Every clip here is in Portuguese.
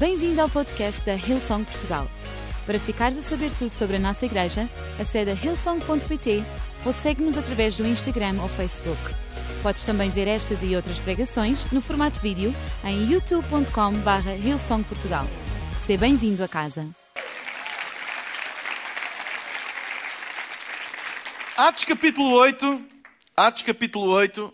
Bem-vindo ao podcast da Hillsong Portugal. Para ficares a saber tudo sobre a nossa igreja, acede a hillsong.pt ou segue-nos através do Instagram ou Facebook. Podes também ver estas e outras pregações no formato vídeo em youtube.com.br hillsongportugal. Seja bem-vindo a casa. Atos capítulo 8, Atos capítulo 8,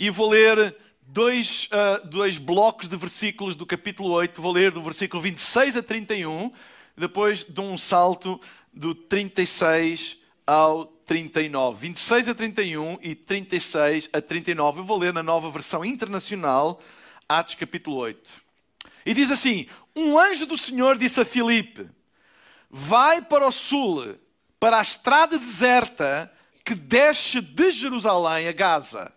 e vou ler dois, uh, dois blocos de versículos do capítulo 8. Vou ler do versículo 26 a 31, depois de um salto do 36 ao 39. 26 a 31 e 36 a 39. Eu vou ler na nova versão internacional, Atos capítulo 8. E diz assim: Um anjo do Senhor disse a Filipe: Vai para o sul, para a estrada deserta que desce de Jerusalém a Gaza.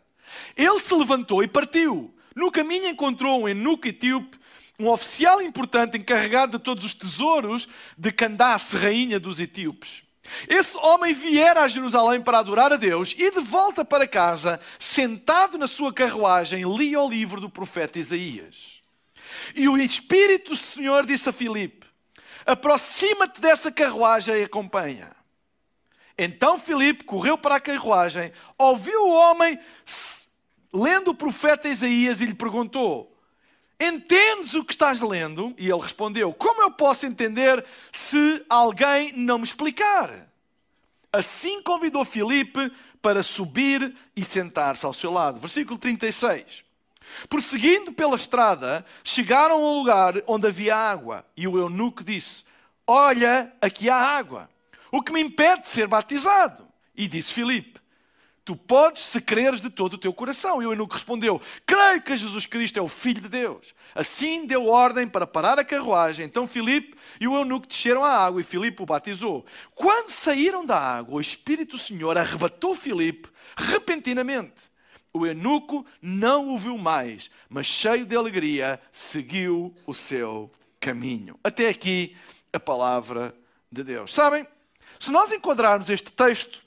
Ele se levantou e partiu. No caminho encontrou um eunuco etíope, um oficial importante encarregado de todos os tesouros de Candace, rainha dos etíopes. Esse homem viera a Jerusalém para adorar a Deus e de volta para casa, sentado na sua carruagem, lia o livro do profeta Isaías. E o Espírito do Senhor disse a Filipe: Aproxima-te dessa carruagem e acompanha. Então Filipe correu para a carruagem, ouviu o homem lendo o profeta Isaías e lhe perguntou: Entendes o que estás lendo? E ele respondeu: Como eu posso entender se alguém não me explicar? Assim convidou Filipe para subir e sentar-se ao seu lado. Versículo 36. Prosseguindo pela estrada, chegaram a um lugar onde havia água. E o eunuco disse: Olha, aqui há água. O que me impede de ser batizado? E disse Filipe: Tu podes se creres de todo o teu coração. E o eunuco respondeu: Creio que Jesus Cristo é o Filho de Deus. Assim deu ordem para parar a carruagem. Então Filipe e o eunuco desceram à água e Filipe o batizou. Quando saíram da água, o Espírito do Senhor arrebatou Filipe repentinamente. O eunuco não o viu mais, mas cheio de alegria, seguiu o seu caminho. Até aqui a palavra de Deus. Sabem, se nós enquadrarmos este texto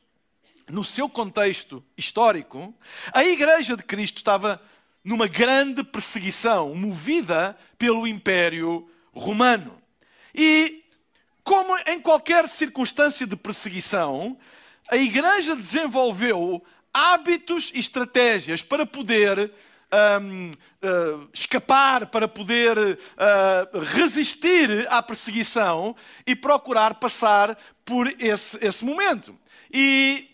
no seu contexto histórico, a Igreja de Cristo estava numa grande perseguição movida pelo Império Romano. E, como em qualquer circunstância de perseguição, a Igreja desenvolveu hábitos e estratégias para poder um, uh, escapar, para poder uh, resistir à perseguição e procurar passar por esse, esse momento. E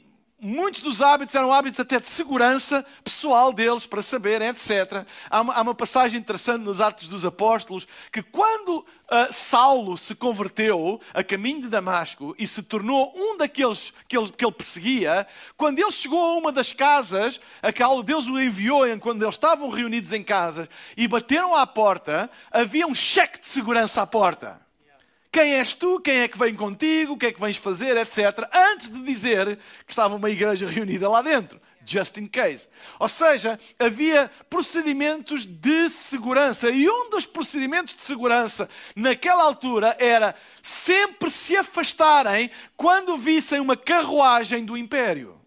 muitos dos hábitos eram hábitos até de segurança pessoal deles, para saberem, etc. Há uma, há uma passagem interessante nos Atos dos Apóstolos que, quando uh, Saulo se converteu a caminho de Damasco e se tornou um daqueles que ele, que ele perseguia, quando ele chegou a uma das casas, a Deus o enviou quando eles estavam reunidos em casas e bateram à porta, havia um cheque de segurança à porta. Quem és tu? Quem é que vem contigo? O que é que vens fazer? Etc. Antes de dizer que estava uma igreja reunida lá dentro. Just in case. Ou seja, havia procedimentos de segurança. E um dos procedimentos de segurança naquela altura era sempre se afastarem quando vissem uma carruagem do império.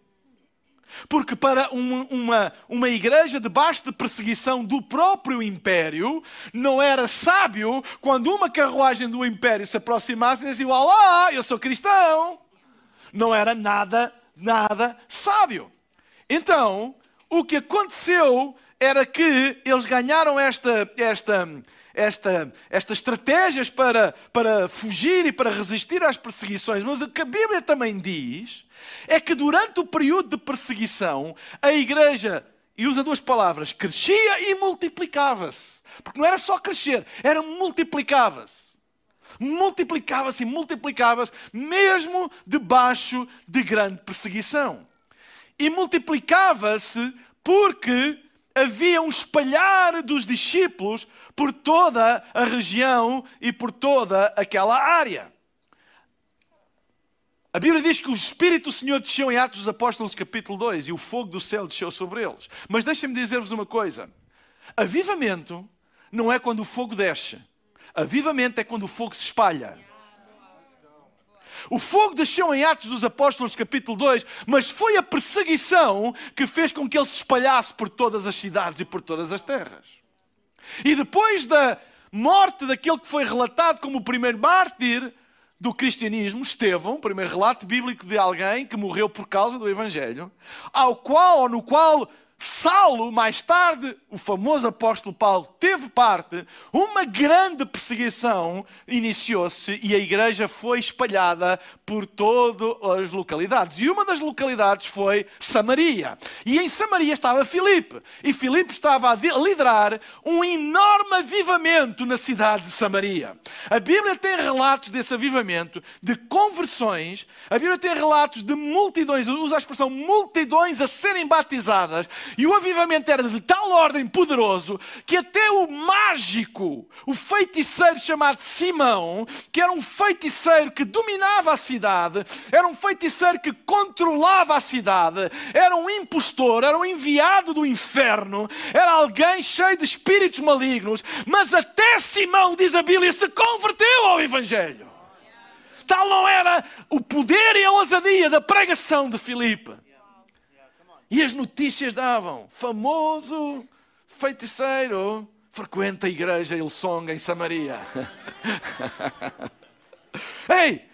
Porque para uma, uma, uma igreja debaixo de perseguição do próprio império, não era sábio quando uma carruagem do império se aproximasse e dizia: Olá, eu sou cristão. Não era nada, nada sábio. Então, o que aconteceu era que eles ganharam esta, esta, esta, estas estratégias para, para fugir e para resistir às perseguições, mas o que a Bíblia também diz é que durante o período de perseguição, a igreja, e usa duas palavras, crescia e multiplicava-se. Porque não era só crescer, era multiplicava-se. Multiplicava-se e multiplicava-se, mesmo debaixo de grande perseguição. E multiplicava-se porque havia um espalhar dos discípulos por toda a região e por toda aquela área. A Bíblia diz que o Espírito do Senhor desceu em Atos dos Apóstolos, capítulo 2, e o fogo do céu desceu sobre eles. Mas deixem-me dizer-vos uma coisa: avivamento não é quando o fogo desce, avivamento é quando o fogo se espalha. O fogo desceu em Atos dos Apóstolos, capítulo 2, mas foi a perseguição que fez com que ele se espalhasse por todas as cidades e por todas as terras. E depois da, morte daquele que foi relatado como o primeiro mártir do cristianismo, Estevão, primeiro relato bíblico de alguém que morreu por causa do Evangelho, ao qual ou no qual Saulo, mais tarde, o famoso apóstolo Paulo, teve parte, uma grande perseguição iniciou-se e a igreja foi espalhada por todas as localidades. E uma das localidades foi Samaria. E em Samaria estava Filipe. E Filipe estava a liderar um enorme avivamento na cidade de Samaria. A Bíblia tem relatos desse avivamento, de conversões. A Bíblia tem relatos de multidões, usa a expressão multidões a serem batizadas e o avivamento era de tal ordem poderoso que até o mágico, o feiticeiro chamado Simão, que era um feiticeiro que dominava a cidade, era um feiticeiro que controlava a cidade, era um impostor, era um enviado do inferno, era alguém cheio de espíritos malignos, mas até Simão, diz a Bíblia, se converteu ao Evangelho. Tal não era o poder e a ousadia da pregação de Filipe. E as notícias davam: famoso feiticeiro frequenta a igreja Ilsong em Samaria. Ei!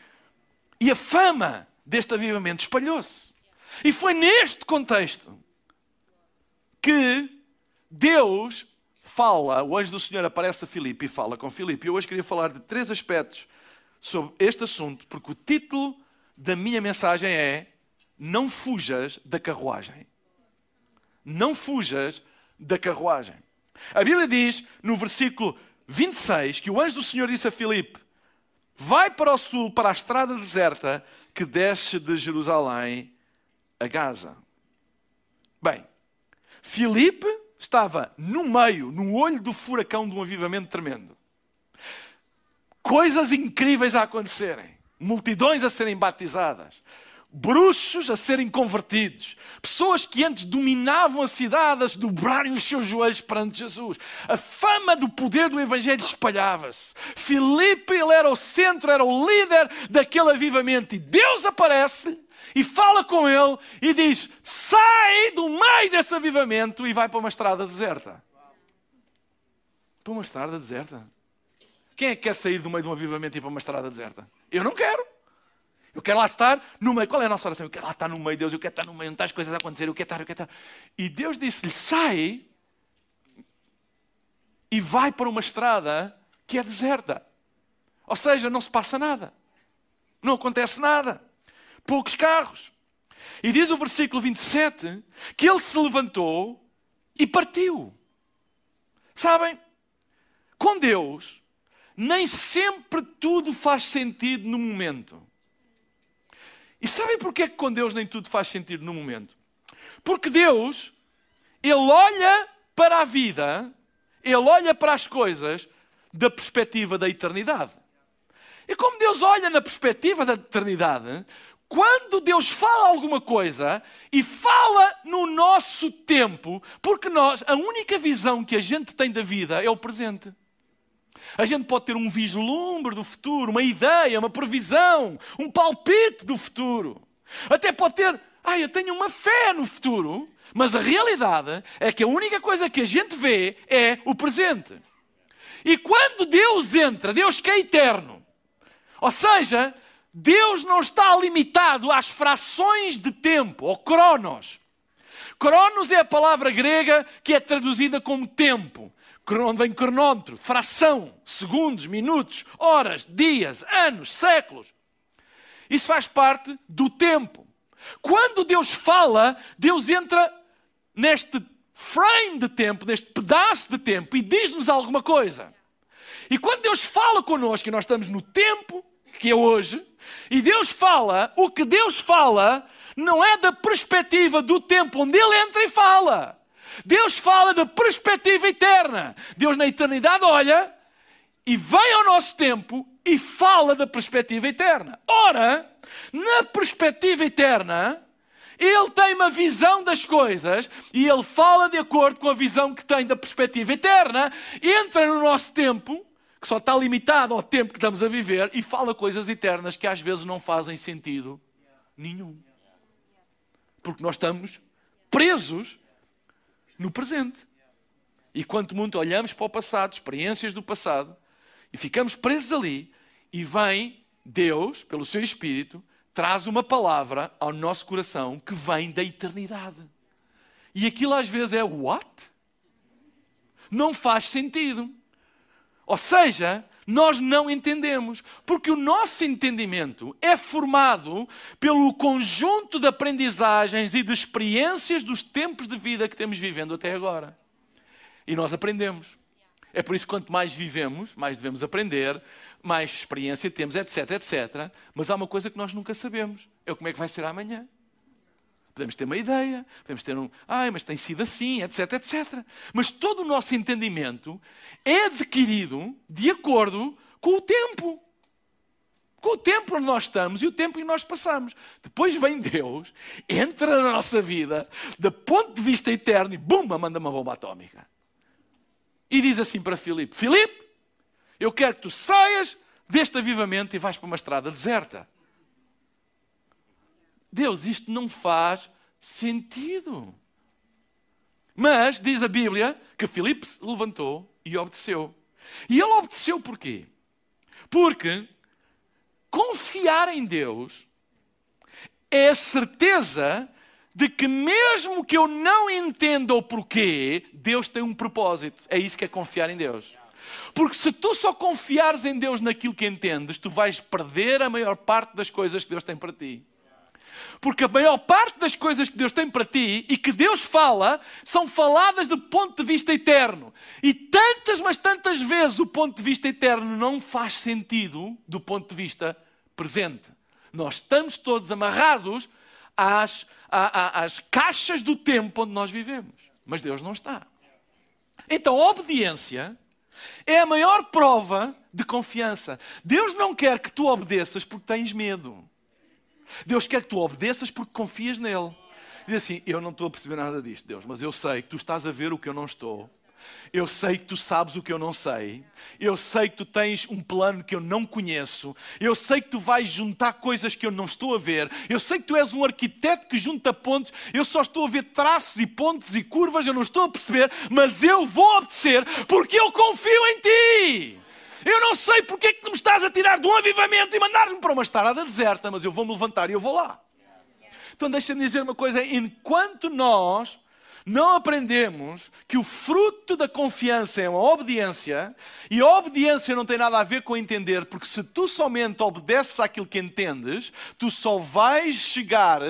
E a fama deste avivamento espalhou-se. E foi neste contexto que Deus fala, o anjo do Senhor aparece a Filipe e fala com Filipe. Eu hoje queria falar de três aspectos sobre este assunto, porque o título da minha mensagem é não fujas da carruagem. Não fujas da carruagem. A Bíblia diz no versículo 26 que o anjo do Senhor disse a Filipe: Vai para o sul, para a estrada deserta que desce de Jerusalém a Gaza. Bem, Filipe estava no meio, no olho do furacão de um avivamento tremendo. Coisas incríveis a acontecerem, multidões a serem batizadas, bruxos a serem convertidos, pessoas que antes dominavam a cidade a dobrarem os seus joelhos perante Jesus. A fama do poder do Evangelho espalhava-se. Filipe, ele era o centro, era o líder daquele avivamento. E Deus aparece e fala com ele e diz: sai do meio desse avivamento e vai para uma estrada deserta. Para uma estrada deserta. Quem é que quer sair do meio de um avivamento e ir para uma estrada deserta? Eu não quero. Eu quero lá estar no meio. Qual é a nossa oração? Eu quero lá estar no meio, Deus. Eu quero estar no meio, está as coisas a acontecer. Eu quero estar, eu quero estar. E Deus disse-lhe: sai e vai para uma estrada que é deserta. Ou seja, não se passa nada. Não acontece nada. Poucos carros. E diz o versículo 27 que ele se levantou e partiu. Sabem? Com Deus, nem sempre tudo faz sentido no momento. E sabem porquê que com Deus nem tudo faz sentido no momento? Porque Deus, Ele olha para a vida, Ele olha para as coisas da perspectiva da eternidade. E como Deus olha na perspectiva da eternidade, quando Deus fala alguma coisa e fala no nosso tempo, porque nós, a única visão que a gente tem da vida é o presente. A gente pode ter um vislumbre do futuro, uma ideia, uma previsão, um palpite do futuro. Até pode ter, ah, eu tenho uma fé no futuro, mas a realidade é que a única coisa que a gente vê é o presente. E quando Deus entra, Deus que é eterno, ou seja, Deus não está limitado às frações de tempo, ou cronos. Cronos é a palavra grega que é traduzida como tempo onde vem cronómetro, fração, segundos, minutos, horas, dias, anos, séculos. Isso faz parte do tempo. Quando Deus fala, Deus entra neste frame de tempo, neste pedaço de tempo e diz-nos alguma coisa. E quando Deus fala connosco, e nós estamos no tempo, que é hoje, e Deus fala, o que Deus fala não é da perspectiva do tempo onde Ele entra e fala. Deus fala da perspectiva eterna. Deus na eternidade olha e vem ao nosso tempo e fala da perspectiva eterna. Ora, na perspectiva eterna, ele tem uma visão das coisas e ele fala de acordo com a visão que tem da perspectiva eterna, entra no nosso tempo, que só está limitado ao tempo que estamos a viver, e fala coisas eternas que às vezes não fazem sentido nenhum. Porque nós estamos presos no presente. E quanto muito olhamos para o passado, experiências do passado, e ficamos presos ali, e vem Deus, pelo seu Espírito, traz uma palavra ao nosso coração que vem da eternidade. E aquilo às vezes é what? Não faz sentido. Ou seja, nós não entendemos, porque o nosso entendimento é formado pelo conjunto de aprendizagens e de experiências dos tempos de vida que temos vivendo até agora. E nós aprendemos. É por isso que quanto mais vivemos, mais devemos aprender, mais experiência temos, etc, etc. Mas há uma coisa que nós nunca sabemos: é como é que vai ser amanhã. Podemos ter uma ideia, podemos ter um, ai, mas tem sido assim, etc, etc. Mas todo o nosso entendimento é adquirido de acordo com o tempo. Com o tempo onde nós estamos e o tempo em que nós passamos. Depois vem Deus, entra na nossa vida, do ponto de vista eterno, e bum, manda uma bomba atómica. E diz assim para Filipe: Filipe, eu quero que tu saias deste avivamento e vais para uma estrada deserta. Deus, isto não faz sentido. Mas diz a Bíblia que Filipe se levantou e obedeceu. E ele obedeceu porquê? Porque confiar em Deus é a certeza de que, mesmo que eu não entenda o porquê, Deus tem um propósito. É isso que é confiar em Deus. Porque se tu só confiares em Deus naquilo que entendes, tu vais perder a maior parte das coisas que Deus tem para ti. Porque a maior parte das coisas que Deus tem para ti e que Deus fala são faladas do ponto de vista eterno. E tantas, mas tantas vezes o ponto de vista eterno não faz sentido do ponto de vista presente. Nós estamos todos amarrados às, às, caixas do tempo onde nós vivemos. Mas Deus não está. Então, a obediência é a maior prova de confiança. Deus não quer que tu obedeças porque tens medo. Deus quer que tu obedeças porque confias nele. Diz assim: Eu não estou a perceber nada disto, Deus, mas eu sei que tu estás a ver o que eu não estou. Eu sei que tu sabes o que eu não sei. Eu sei que tu tens um plano que eu não conheço. Eu sei que tu vais juntar coisas que eu não estou a ver. Eu sei que tu és um arquiteto que junta pontos. Eu só estou a ver traços e pontos e curvas. Eu não estou a perceber, mas eu vou obedecer porque eu confio em ti. Eu não sei porque é que me estás a tirar de um avivamento e mandar-me para uma estrada deserta, mas eu vou-me levantar e eu vou lá. Então deixa-me dizer uma coisa: enquanto nós não aprendemos que o fruto da confiança é uma obediência, e a obediência não tem nada a ver com entender, porque se tu somente obedeces àquilo que entendes, tu só vais chegar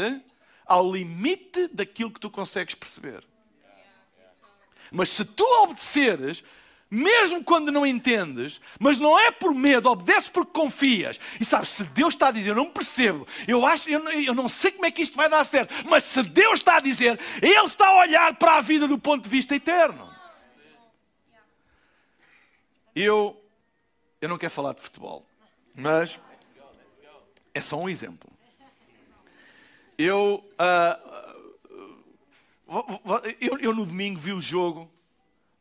ao limite daquilo que tu consegues perceber. Mas se tu obedeceres, mesmo quando não entendes, mas não é por medo, obedeces porque confias. E sabes, se Deus está a dizer, eu não percebo, eu acho, eu não, eu não sei como é que isto vai dar certo, mas se Deus está a dizer, Ele está a olhar para a vida do ponto de vista eterno. Eu, eu não quero falar de futebol, mas é só um exemplo. Eu, uh, eu, eu no domingo vi o jogo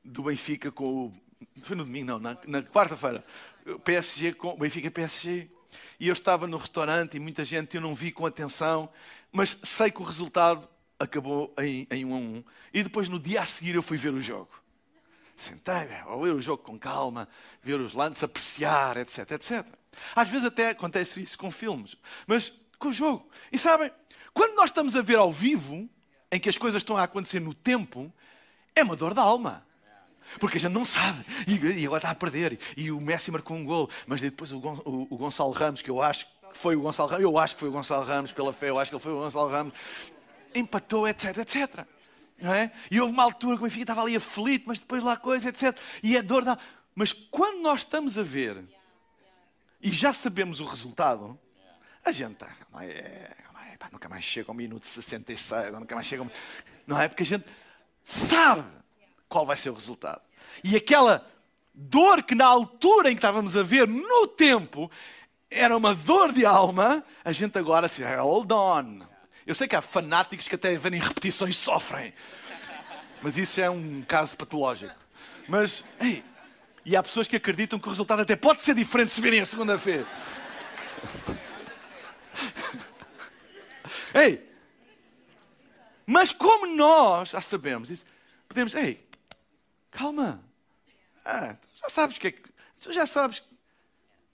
do Benfica com o. Foi no domingo, não, na, na quarta-feira. PSG com Benfica PSG. E eu estava no restaurante e muita gente eu não vi com atenção, mas sei que o resultado acabou em, em 1 a 1. E depois no dia a seguir eu fui ver o jogo. Sentei, a ver o jogo com calma, ver os lances, apreciar, etc, etc. Às vezes até acontece isso com filmes, mas com o jogo. E sabem, quando nós estamos a ver ao vivo, em que as coisas estão a acontecer no tempo, é uma dor da alma. Porque a gente não sabe. E, agora está a perder. E o Messi marcou um gol. Mas depois o, o, o Gonçalo Ramos, que eu acho que foi o Gonçalo Ramos, eu acho que foi o Gonçalo Ramos, pela fé, eu acho que ele foi o Gonçalo Ramos, empatou, etc, etc. Não é? E houve uma altura que o Benfica estava ali aflito, mas depois lá coisa, etc. E é dor da... Mas quando nós estamos a ver e já sabemos o resultado, a gente está... É, nunca mais chega ao minuto 66, nunca mais chega ao... Não é? Porque a gente sabe qual vai ser o resultado. E aquela dor que na altura em que estávamos a ver, no tempo, era uma dor de alma, a gente agora se hold on. Eu sei que há fanáticos que até verem repetições sofrem. Mas isso é um caso patológico. Mas, ei, e há pessoas que acreditam que o resultado até pode ser diferente se virem a segunda-feira. ei, mas como nós já sabemos isso, podemos, ei, Calma. Ah, já sabes que é que. Tu já sabes que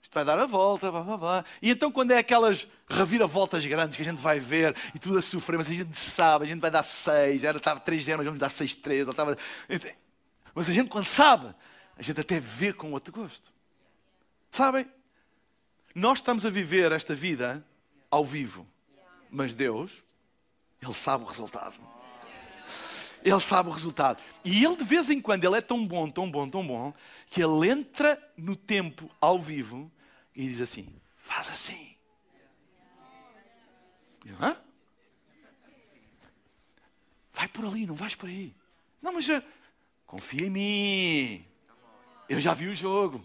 isto vai dar a volta, blá, blá, blá. E então, quando é aquelas reviravoltas grandes que a gente vai ver e tudo a sofrer, mas a gente sabe, a gente vai dar 6, era estava 3 0 mas vamos dar 6 3, estava... mas a gente, quando sabe, a gente até vê com outro gosto. Sabem? Nós estamos a viver esta vida ao vivo, mas Deus, Ele sabe o resultado. Ele sabe o resultado. E ele, de vez em quando, ele é tão bom, tão bom, tão bom, que ele entra no tempo ao vivo e diz assim: faz assim. Hã? Vai por ali, não vais por aí. Não, mas já... confia em mim. Eu já vi o jogo.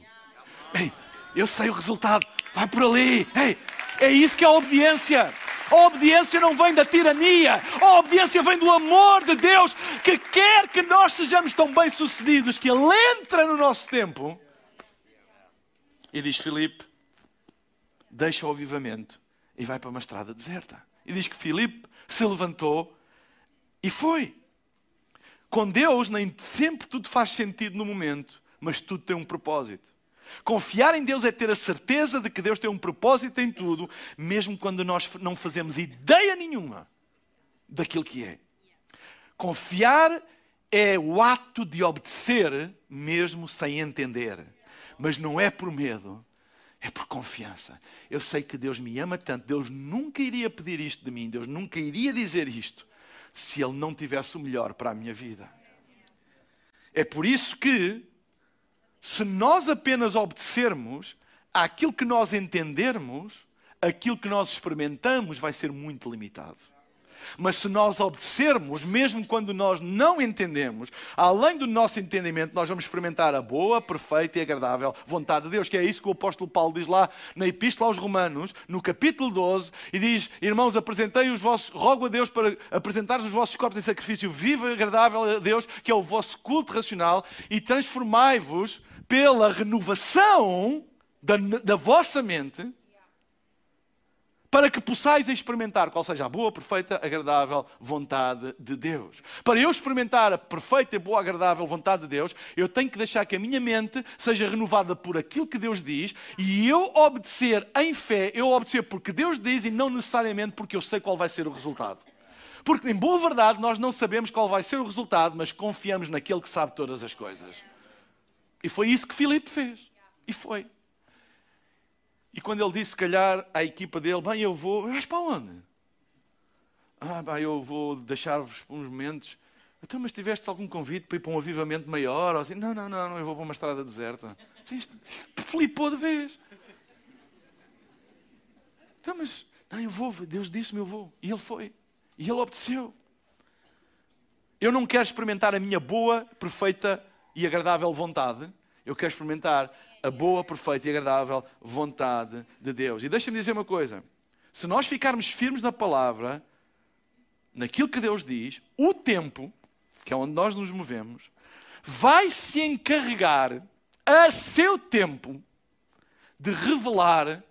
Ei, eu sei o resultado. Vai por ali. Ei, é isso que é obediência. A obediência não vem da tirania, a obediência vem do amor de Deus que quer que nós sejamos tão bem-sucedidos que Ele entra no nosso tempo e diz: Filipe, deixa o avivamento e vai para uma estrada deserta. E diz que Filipe se levantou e foi. Com Deus, nem sempre tudo faz sentido no momento, mas tudo tem um propósito. Confiar em Deus é ter a certeza de que Deus tem um propósito em tudo, mesmo quando nós não fazemos ideia nenhuma daquilo que é. Confiar é o ato de obedecer, mesmo sem entender. Mas não é por medo, é por confiança. Eu sei que Deus me ama tanto, Deus nunca iria pedir isto de mim, Deus nunca iria dizer isto, se Ele não tivesse o melhor para a minha vida. É por isso que se nós apenas obedecermos àquilo que nós entendermos, aquilo que nós experimentamos vai ser muito limitado. Mas se nós obedecermos, mesmo quando nós não entendemos, além do nosso entendimento, nós vamos experimentar a boa, perfeita e agradável vontade de Deus, que é isso que o apóstolo Paulo diz lá na Epístola aos Romanos, no capítulo 12, e diz: Irmãos, apresentei os vossos, rogo a Deus para apresentar os vossos corpos em sacrifício vivo e agradável a Deus, que é o vosso culto racional, e transformai-vos pela renovação da, da vossa mente, para que possais experimentar qual seja a boa, perfeita, agradável vontade de Deus. Para eu experimentar a perfeita, boa, agradável vontade de Deus, eu tenho que deixar que a minha mente seja renovada por aquilo que Deus diz e eu obedecer em fé, eu obedecer porque Deus diz e não necessariamente porque eu sei qual vai ser o resultado. Porque, em boa verdade, nós não sabemos qual vai ser o resultado, mas confiamos naquele que sabe todas as coisas. E foi isso que Filipe fez. E foi. E quando ele disse, se calhar, à equipa dele: Bem, eu vou. Vais para onde? Ah, bem, eu vou deixar-vos uns momentos. Então, mas tiveste algum convite para ir para um avivamento maior? Ou assim? Não, não, não, eu vou para uma estrada deserta. Flipou de vez. Então, mas, não, eu vou, Deus disse-me, eu vou. E ele foi. E ele obedeceu. Eu não quero experimentar a minha boa, perfeita e agradável vontade, eu quero experimentar a boa, perfeita e agradável vontade de Deus. E deixa-me dizer uma coisa: se nós ficarmos firmes na palavra, naquilo que Deus diz, o tempo, que é onde nós nos movemos, vai se encarregar a seu tempo de revelar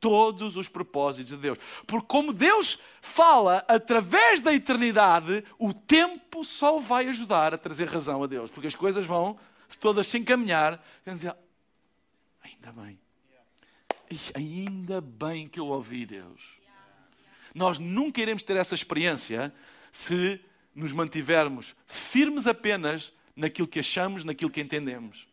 todos os propósitos de Deus. Porque como Deus fala através da eternidade, o tempo só vai ajudar a trazer razão a Deus. Porque as coisas vão todas se encaminhar. E dizer, ainda bem. Ainda bem que eu ouvi Deus. Nós nunca iremos ter essa experiência se nos mantivermos firmes apenas naquilo que achamos, naquilo que entendemos.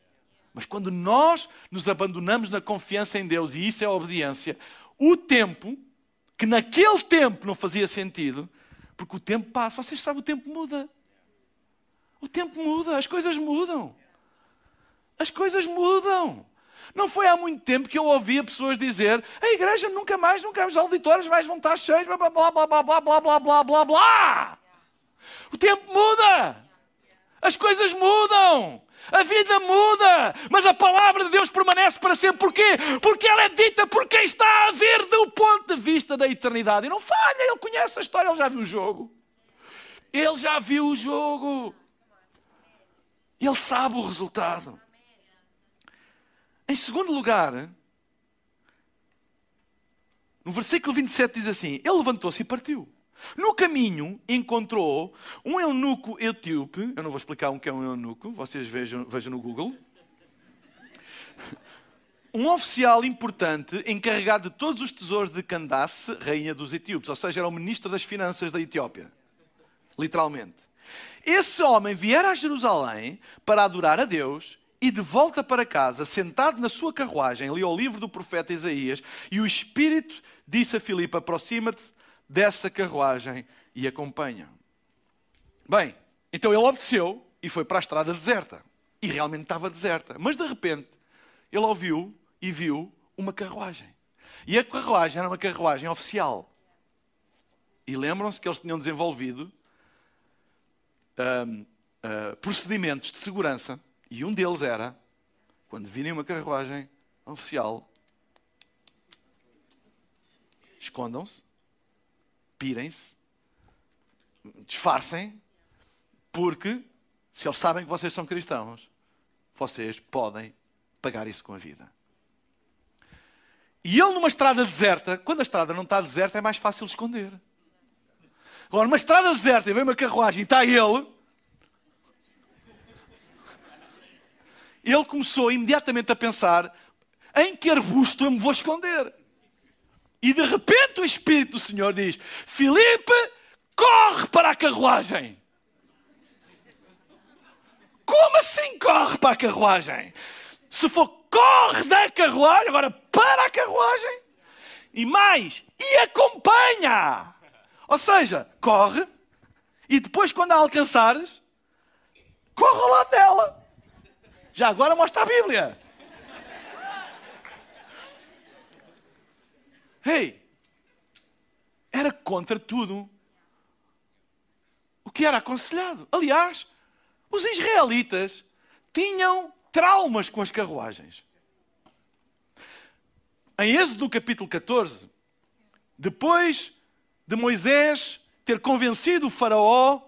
Mas quando nós nos abandonamos na confiança em Deus, e isso é obediência, o tempo, que naquele tempo não fazia sentido, porque o tempo passa, vocês sabem, o tempo muda. O tempo muda, as coisas mudam. As coisas mudam. Não foi há muito tempo que eu ouvia pessoas dizer a igreja nunca mais, nunca os auditórios mais vão estar cheios, blá, blá, blá, blá, blá, blá, blá, blá, blá, blá. O tempo muda. As coisas mudam. A vida muda, mas a palavra de Deus permanece para sempre. Porquê? Porque ela é dita por quem está a ver do ponto de vista da eternidade. E não falha, ele conhece a história, ele já viu o jogo. Ele já viu o jogo. Ele sabe o resultado. Em segundo lugar, no versículo 27 diz assim: Ele levantou-se e partiu. No caminho encontrou um eunuco etíope. Eu não vou explicar o que é um eunuco, vocês vejam, vejam no Google. Um oficial importante encarregado de todos os tesouros de Candace, rainha dos etíopes, ou seja, era o ministro das finanças da Etiópia. Literalmente. Esse homem viera a Jerusalém para adorar a Deus e de volta para casa, sentado na sua carruagem, leu o livro do profeta Isaías e o Espírito disse a Filipe: aproxima-te dessa carruagem e acompanha. Bem, então ele obedeceu e foi para a estrada deserta. E realmente estava deserta. Mas de repente, ele ouviu e viu uma carruagem. E a carruagem era uma carruagem oficial. E lembram-se que eles tinham desenvolvido um, uh, procedimentos de segurança. E um deles era, quando virem uma carruagem oficial, escondam-se, pirem-se, disfarcem, porque se eles sabem que vocês são cristãos, vocês podem pagar isso com a vida. E ele numa estrada deserta, quando a estrada não está deserta, é mais fácil esconder. Agora, numa estrada deserta e vem uma carruagem e está ele, ele começou imediatamente a pensar em que arbusto eu me vou esconder. E de repente o Espírito do Senhor diz: Filipe, corre para a carruagem. Como assim corre para a carruagem? Se for corre da carruagem, agora para a carruagem e mais, e acompanha. Ou seja, corre e depois, quando a alcançares, corre ao lado dela. Já agora mostra a Bíblia. Hey, era contra tudo o que era aconselhado. Aliás, os israelitas tinham traumas com as carruagens. Em Êxodo capítulo 14, depois de Moisés ter convencido o Faraó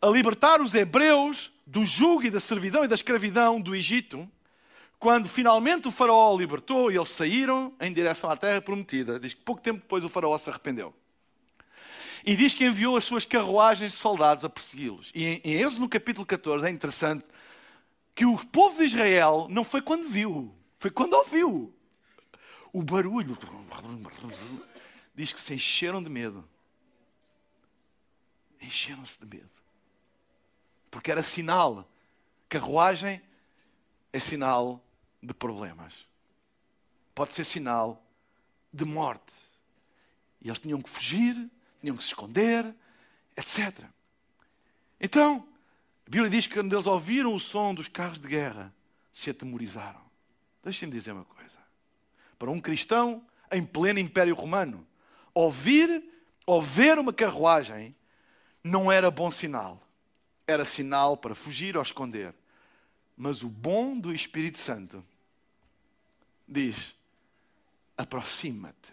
a libertar os hebreus do jugo e da servidão e da escravidão do Egito, quando finalmente o Faraó o libertou e eles saíram em direção à terra prometida, diz que pouco tempo depois o Faraó se arrependeu. E diz que enviou as suas carruagens de soldados a persegui-los. E em Êxodo, no capítulo 14, é interessante que o povo de Israel não foi quando viu, foi quando ouviu. O barulho. Diz que se encheram de medo. Encheram-se de medo. Porque era sinal. Carruagem é sinal de problemas. Pode ser sinal de morte. E eles tinham que fugir, tinham que se esconder, etc. Então, a Bíblia diz que quando eles ouviram o som dos carros de guerra, se atemorizaram. Deixem-me dizer uma coisa. Para um cristão em pleno Império Romano, ouvir ou ver uma carruagem não era bom sinal. Era sinal para fugir ou esconder. Mas o bom do Espírito Santo diz: aproxima-te.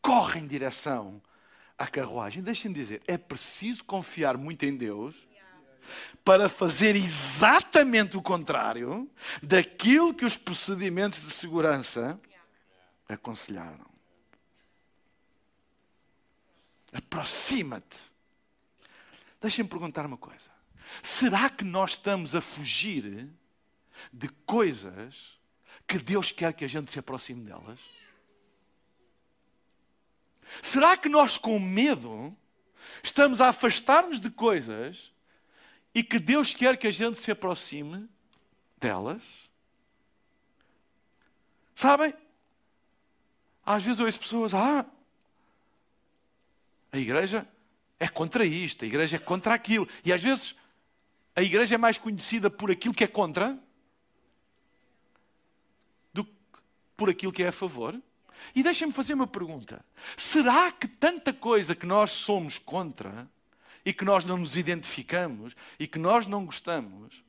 Corre em direção à carruagem. Deixem-me dizer, é preciso confiar muito em Deus para fazer exatamente o contrário daquilo que os procedimentos de segurança aconselharam. Aproxima-te. Deixem-me perguntar uma coisa. Será que nós estamos a fugir de coisas que Deus quer que a gente se aproxime delas? Será que nós, com medo, estamos a afastar-nos de coisas e que Deus quer que a gente se aproxime delas? Sabem? Às vezes eu ouço pessoas, ah, a igreja é contra isto, a igreja é contra aquilo. E às vezes a igreja é mais conhecida por aquilo que é contra do que por aquilo que é a favor. E deixem-me fazer uma pergunta: será que tanta coisa que nós somos contra e que nós não nos identificamos e que nós não gostamos,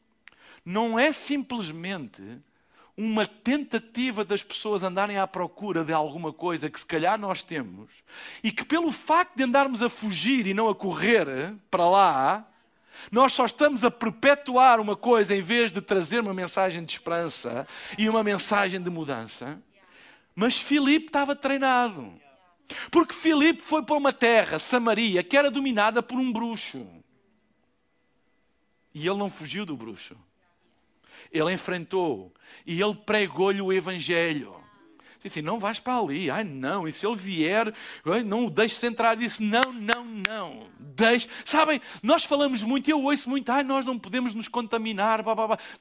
não é simplesmente uma tentativa das pessoas andarem à procura de alguma coisa que se calhar nós temos e que pelo facto de andarmos a fugir e não a correr para lá, nós só estamos a perpetuar uma coisa em vez de trazer uma mensagem de esperança e uma mensagem de mudança. Mas Filipe estava treinado. Porque Filipe foi para uma terra, Samaria, que era dominada por um bruxo. E ele não fugiu do bruxo. Ele enfrentou e ele pregou-lhe o Evangelho. Disse não vais para ali. Ai, não. E se ele vier, não o deixes entrar. Disse, não, não, não. Deixe. Sabem, nós falamos muito, eu ouço muito, ai, nós não podemos nos contaminar.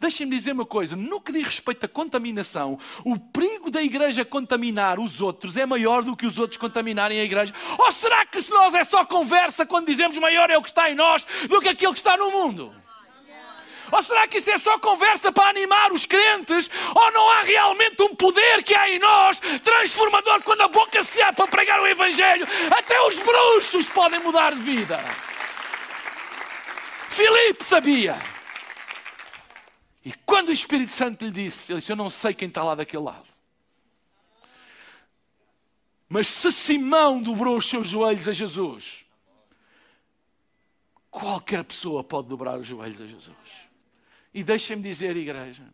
Deixem-me dizer uma coisa. No que diz respeito à contaminação, o perigo da igreja contaminar os outros é maior do que os outros contaminarem a igreja. Ou será que se nós é só conversa quando dizemos maior é o que está em nós do que aquilo que está no mundo? Ou será que isso é só conversa para animar os crentes? Ou não há realmente um poder que há em nós, transformador, quando a boca se abre para pregar o Evangelho? Até os bruxos podem mudar de vida. Filipe sabia. E quando o Espírito Santo lhe disse, ele disse: Eu não sei quem está lá daquele lado. Mas se Simão dobrou os seus joelhos a Jesus, qualquer pessoa pode dobrar os joelhos a Jesus. E deixem-me dizer, igreja,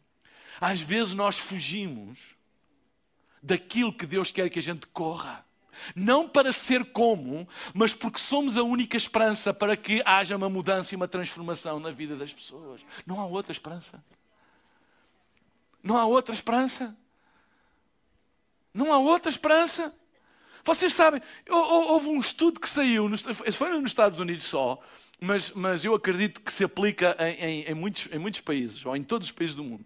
às vezes nós fugimos daquilo que Deus quer que a gente corra. Não para ser como, mas porque somos a única esperança para que haja uma mudança e uma transformação na vida das pessoas. Não há outra esperança. Não há outra esperança. Não há outra esperança. Vocês sabem, houve um estudo que saiu, foi nos Estados Unidos só, mas, mas eu acredito que se aplica em, em, em, muitos, em muitos países, ou em todos os países do mundo.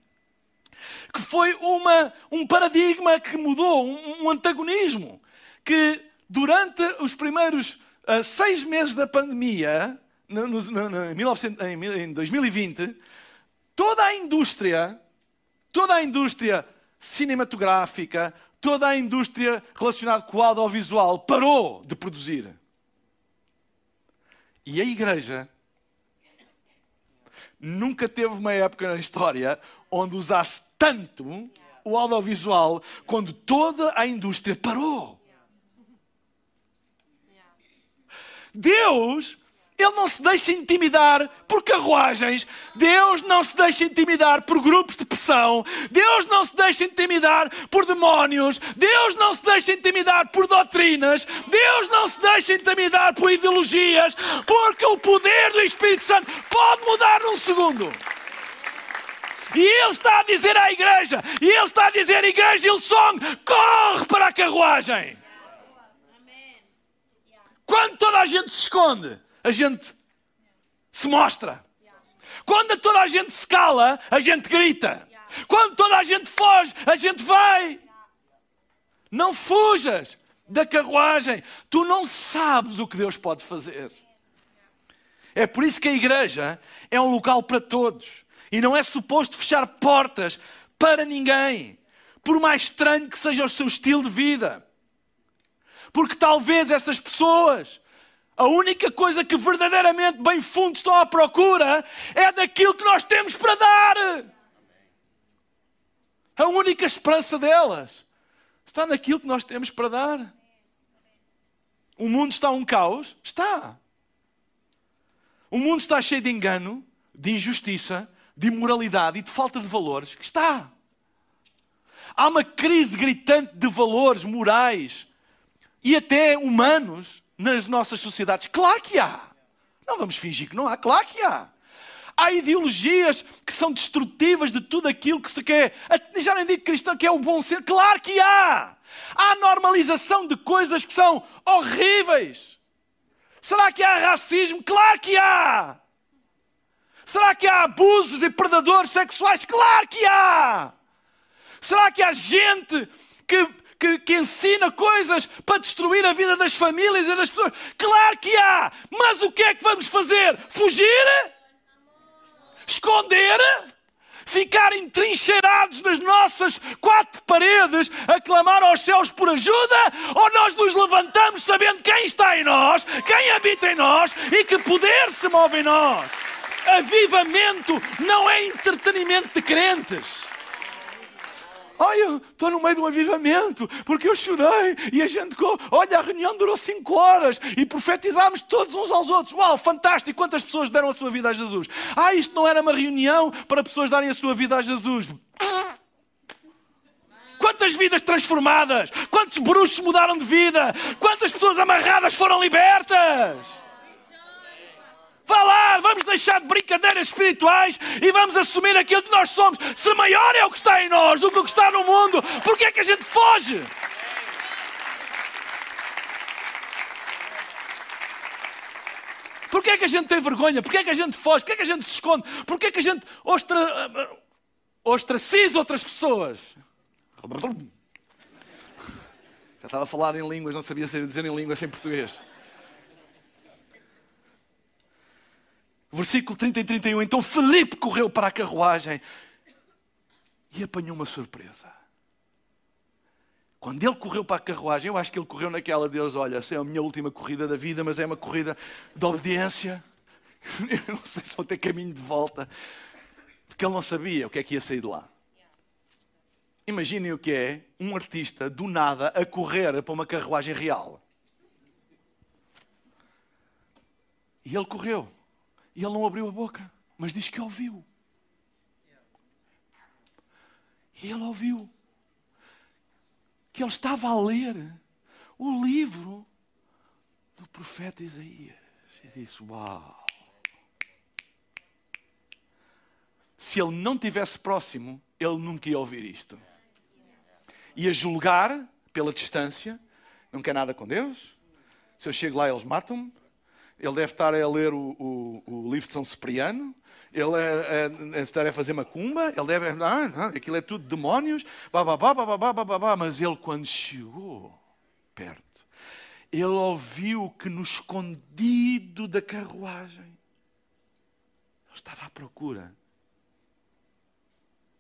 Que foi uma, um paradigma que mudou, um, um antagonismo. Que durante os primeiros uh, seis meses da pandemia, no, no, no, 1900, em 2020, toda a indústria, toda a indústria cinematográfica, toda a indústria relacionada com o audiovisual parou de produzir. E a igreja nunca teve uma época na história onde usasse tanto o audiovisual quando toda a indústria parou. Deus ele não se deixa intimidar por carruagens. Deus não se deixa intimidar por grupos de pressão. Deus não se deixa intimidar por demónios. Deus não se deixa intimidar por doutrinas. Deus não se deixa intimidar por ideologias. Porque o poder do Espírito Santo pode mudar num segundo. E Ele está a dizer à igreja, e Ele está a dizer à igreja Hillsong, corre para a carruagem. Quando toda a gente se esconde, a gente se mostra. Quando toda a gente se cala, a gente grita. Quando toda a gente foge, a gente vai. Não fujas da carruagem. Tu não sabes o que Deus pode fazer. É por isso que a igreja é um local para todos. E não é suposto fechar portas para ninguém. Por mais estranho que seja o seu estilo de vida. Porque talvez essas pessoas a única coisa que verdadeiramente bem fundo estão à procura é daquilo que nós temos para dar. A única esperança delas está naquilo que nós temos para dar. O mundo está um caos? Está. O mundo está cheio de engano, de injustiça, de imoralidade e de falta de valores? Está. Há uma crise gritante de valores morais e até humanos nas nossas sociedades? Claro que há. Não vamos fingir que não há. Claro que há. Há ideologias que são destrutivas de tudo aquilo que se quer. Já nem digo cristão que é o bom ser. Claro que há. Há normalização de coisas que são horríveis. Será que há racismo? Claro que há. Será que há abusos e predadores sexuais? Claro que há. Será que há gente que que, que ensina coisas para destruir a vida das famílias e das pessoas. Claro que há, mas o que é que vamos fazer? Fugir? Esconder? Ficar entrincheirados nas nossas quatro paredes a clamar aos céus por ajuda? Ou nós nos levantamos sabendo quem está em nós, quem habita em nós e que poder se move em nós? Avivamento não é entretenimento de crentes. Eu estou no meio de um avivamento, porque eu chorei e a gente, olha, a reunião durou cinco horas e profetizámos todos uns aos outros. Uau, fantástico! Quantas pessoas deram a sua vida a Jesus? Ah, isto não era uma reunião para pessoas darem a sua vida a Jesus. Quantas vidas transformadas, Quantos bruxos mudaram de vida? Quantas pessoas amarradas foram libertas? Vá lá, vamos deixar de brincadeiras espirituais e vamos assumir aquilo que nós somos. Se maior é o que está em nós do que o que está no mundo, por que é que a gente foge? Porquê é que a gente tem vergonha? Porquê é que a gente foge? Porquê é que a gente se esconde? Porquê é que a gente ostra... ostraciza outras pessoas? Já estava a falar em línguas, não sabia dizer em línguas sem português. Versículo 30 e 31. Então Felipe correu para a carruagem e apanhou uma surpresa. Quando ele correu para a carruagem, eu acho que ele correu naquela, Deus, olha, essa é a minha última corrida da vida, mas é uma corrida de obediência. Eu não sei se vou ter caminho de volta. Porque ele não sabia o que é que ia sair de lá. Imaginem o que é um artista do nada a correr para uma carruagem real. E ele correu. E ele não abriu a boca, mas diz que ouviu. E ele ouviu que ele estava a ler o livro do profeta Isaías. E disse: Uau! Se ele não tivesse próximo, ele nunca ia ouvir isto e a julgar pela distância. Não quer nada com Deus. Se eu chego lá, eles matam-me. Ele deve estar a ler o, o, o livro de São Cipriano. Ele é, é, deve estar a fazer macumba. Ele deve. Ah, não, aquilo é tudo demónios. Bababá, bababá, bababá. Mas ele, quando chegou perto, ele ouviu que no escondido da carruagem ele estava à procura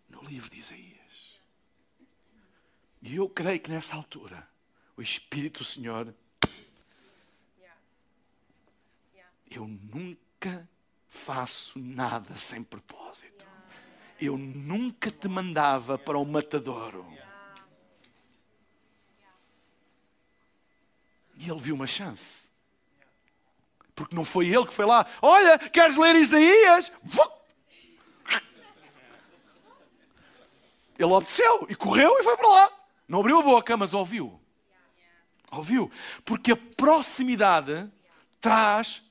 no livro de Isaías. E eu creio que nessa altura, o Espírito do Senhor. Eu nunca faço nada sem propósito. Eu nunca te mandava para o matadouro. E ele viu uma chance. Porque não foi ele que foi lá. Olha, queres ler Isaías? Ele obedeceu e correu e foi para lá. Não abriu a boca, mas ouviu. Ouviu? Porque a proximidade traz,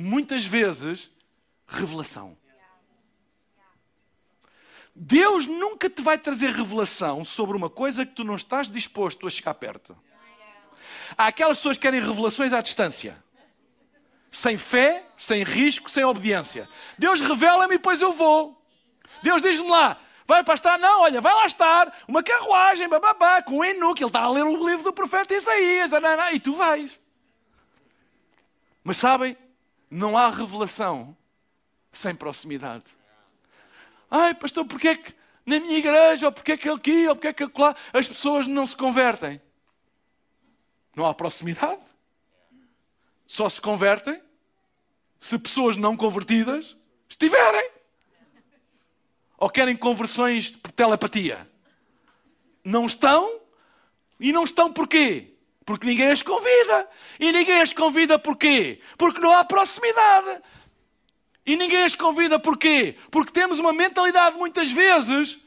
muitas vezes, revelação. Deus nunca te vai trazer revelação sobre uma coisa que tu não estás disposto a chegar perto. Há aquelas pessoas que querem revelações à distância. Sem fé, sem risco, sem obediência. Deus revela-me e depois eu vou. Deus diz-me lá, Vai para estar, não, olha, vai lá estar uma carruagem, bababá, com um Enoque. Ele está a ler o livro do profeta Isaías, e tu vais. Mas sabem, não há revelação sem proximidade. Ai, pastor, porquê é que na minha igreja, ou porquê é que aqui, ou porquê é que lá, as pessoas não se convertem? Não há proximidade. Só se convertem se pessoas não convertidas estiverem. Ou querem conversões por telepatia? Não estão? E não estão porquê? Porque ninguém as convida. E ninguém as convida porquê? Porque não há proximidade. E ninguém as convida porquê? Porque temos uma mentalidade muitas vezes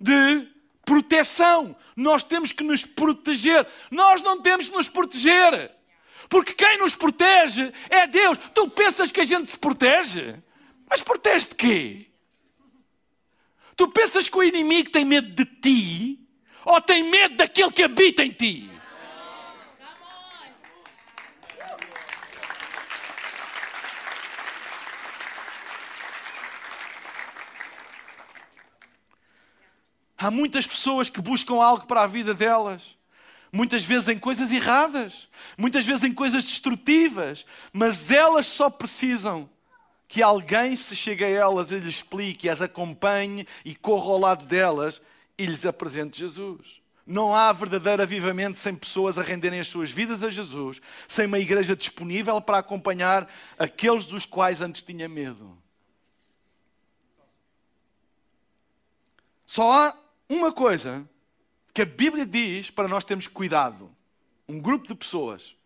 de proteção. Nós temos que nos proteger. Nós não temos que nos proteger. Porque quem nos protege é Deus. Tu pensas que a gente se protege? Mas protege de quê? Tu pensas que o inimigo tem medo de ti ou tem medo daquele que habita em ti? Há muitas pessoas que buscam algo para a vida delas. Muitas vezes em coisas erradas, muitas vezes em coisas destrutivas, mas elas só precisam que alguém se chegue a elas e lhes explique, as acompanhe e corra ao lado delas e lhes apresente Jesus. Não há verdadeiro avivamento sem pessoas a renderem as suas vidas a Jesus, sem uma igreja disponível para acompanhar aqueles dos quais antes tinha medo. Só há uma coisa que a Bíblia diz para nós termos cuidado. Um grupo de pessoas.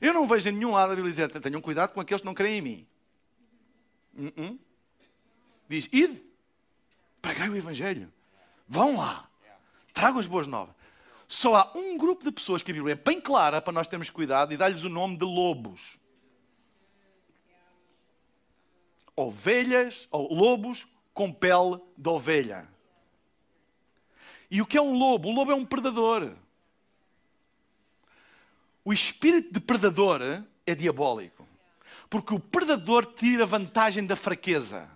Eu não vejo em nenhum lado a Bíblia dizer tenham cuidado com aqueles que não creem em mim. Uh -uh. Diz: ide, pregai o Evangelho. Vão lá. Tragam as boas novas. Só há um grupo de pessoas que a Bíblia é bem clara para nós termos cuidado e dar-lhes o nome de lobos. Ovelhas, ou lobos com pele de ovelha. E o que é um lobo? O lobo é um predador. O espírito de predador é diabólico. Porque o predador tira vantagem da fraqueza.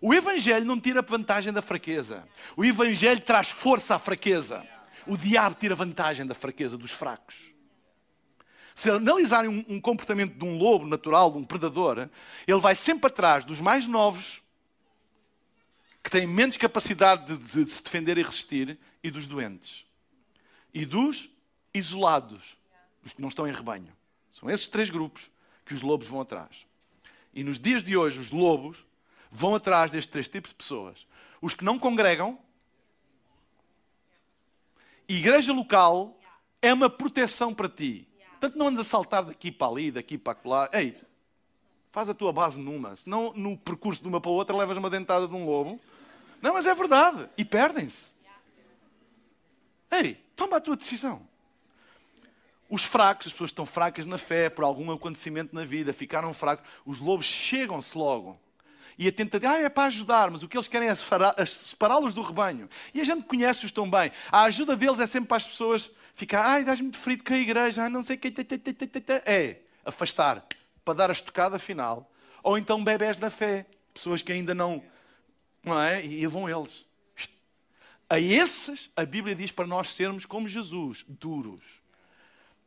O Evangelho não tira vantagem da fraqueza. O Evangelho traz força à fraqueza. O diabo tira vantagem da fraqueza dos fracos. Se analisarem um, comportamento de um lobo natural, de um predador, ele vai sempre atrás dos mais novos, que têm menos capacidade de, de, se defender e resistir, e dos doentes. E dos isolados, os que não estão em rebanho. São esses três grupos que os lobos vão atrás. E nos dias de hoje, os lobos vão atrás destes três tipos de pessoas. Os que não congregam. Igreja local é uma proteção para ti. Portanto, não andas a saltar daqui para ali, daqui para lá. Ei, faz a tua base numa. Senão, no percurso de uma para a outra, levas uma dentada de um lobo. Não, mas é verdade. E perdem-se. Ei, toma a tua decisão. Os fracos, as pessoas estão fracas na fé, por algum acontecimento na vida, ficaram fracos, os lobos chegam-se logo. E a tentativa, ah, é para ajudar, mas o que eles querem é separá-los do rebanho. E a gente conhece-os tão bem. A ajuda deles é sempre para as pessoas ficar, ai, dás muito ferido com a igreja, ai, não sei o que. É afastar, para dar a estocada final. Ou então bebés na fé, pessoas que ainda não. Não é? E vão eles. A esses, a Bíblia diz para nós sermos como Jesus, duros.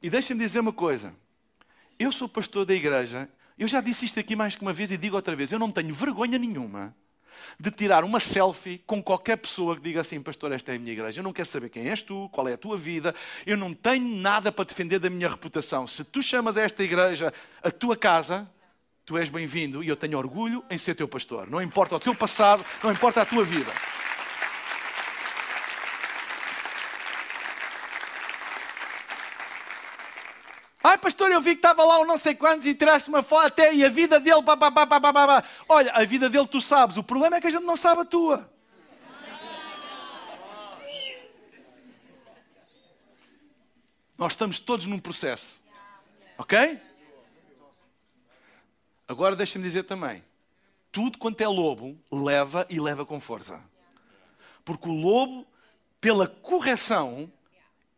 E deixem-me dizer uma coisa. Eu sou pastor da igreja, eu já disse isto aqui mais que uma vez e digo outra vez. Eu não tenho vergonha nenhuma de tirar uma selfie com qualquer pessoa que diga assim, pastor, esta é a minha igreja. Eu não quero saber quem és tu, qual é a tua vida. Eu não tenho nada para defender da minha reputação. Se tu chamas esta igreja a tua casa, tu és bem-vindo e eu tenho orgulho em ser teu pastor. Não importa o teu passado, não importa a tua vida. Ai, pastor, eu vi que estava lá um não sei quantos e tiraste uma foto até e a vida dele. Olha, a vida dele tu sabes. O problema é que a gente não sabe a tua. Nós estamos todos num processo. Ok? Agora deixa-me dizer também: tudo quanto é lobo, leva e leva com força. Porque o lobo, pela correção,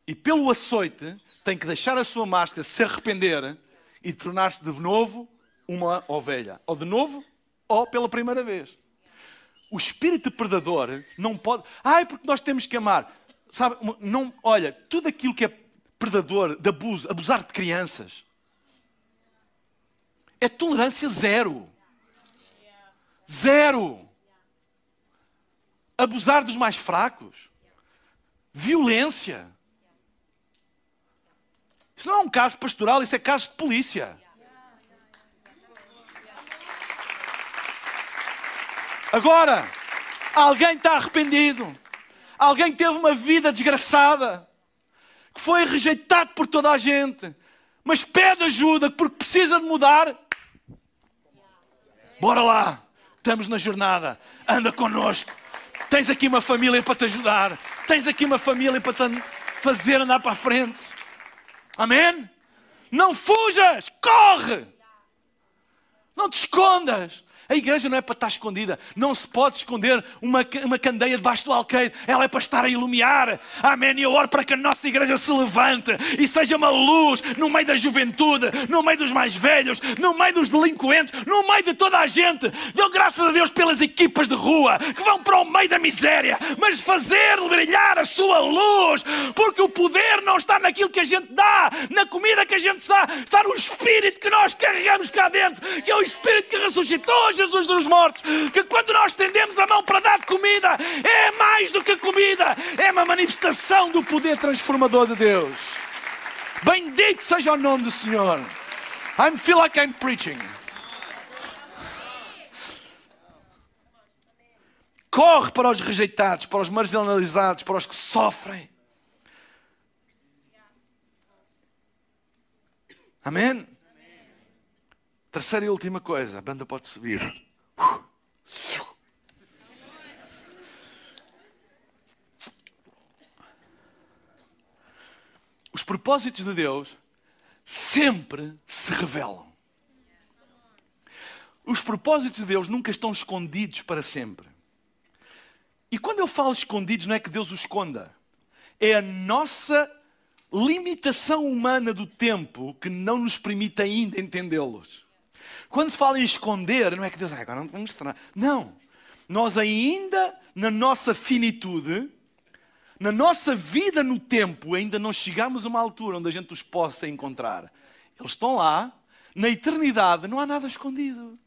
e pelo açoite tem que deixar a sua máscara, se arrepender e tornar-se de novo uma ovelha. Ou de novo, ou pela primeira vez. O espírito predador não pode. Ai, porque nós temos que amar. Sabe, não, olha, tudo aquilo que é predador, de abuso, abusar de crianças, é tolerância zero. Zero. Abusar dos mais fracos. Violência. Isso não é um caso pastoral, isso é caso de polícia. Agora, alguém está arrependido, alguém teve uma vida desgraçada, que foi rejeitado por toda a gente, mas pede ajuda porque precisa de mudar. Bora lá, estamos na jornada, anda connosco. Tens aqui uma família para te ajudar, tens aqui uma família para te fazer andar para a frente. Amém? Não fujas, corre! Não te escondas. A igreja não é para estar escondida. Não se pode esconder uma, uma candeia debaixo do alqueire. Ela é para estar a iluminar. Amém. E eu oro para que a nossa igreja se levante e seja uma luz no meio da juventude, no meio dos mais velhos, no meio dos delinquentes, no meio de toda a gente. Deu graças a Deus pelas equipas de rua que vão para o meio da miséria, mas fazer brilhar a sua luz, porque o poder não está naquilo que a gente dá, na comida que a gente dá, está no espírito que nós carregamos cá dentro, que é o espírito que ressuscitou Jesus dos mortos, que quando nós estendemos a mão para dar comida, é mais do que comida, é uma manifestação do poder transformador de Deus. Bendito seja o nome do Senhor. I feel like I'm preaching. Corre para os rejeitados, para os marginalizados, para os que sofrem. Amém? Terceira e última coisa, a banda pode subir. os propósitos de Deus sempre se revelam. Os propósitos de Deus nunca estão escondidos para sempre. E quando eu falo escondidos, não é que Deus os esconda. É a nossa limitação humana do tempo que não nos permite ainda entendê-los. Quando se fala em esconder, não é que Deus, ah, agora não vamos mostrar. Não. Nós ainda, na nossa finitude, na nossa vida no tempo, ainda não chegamos a uma altura onde a gente os possa encontrar. Eles estão lá, na eternidade, não há nada escondido.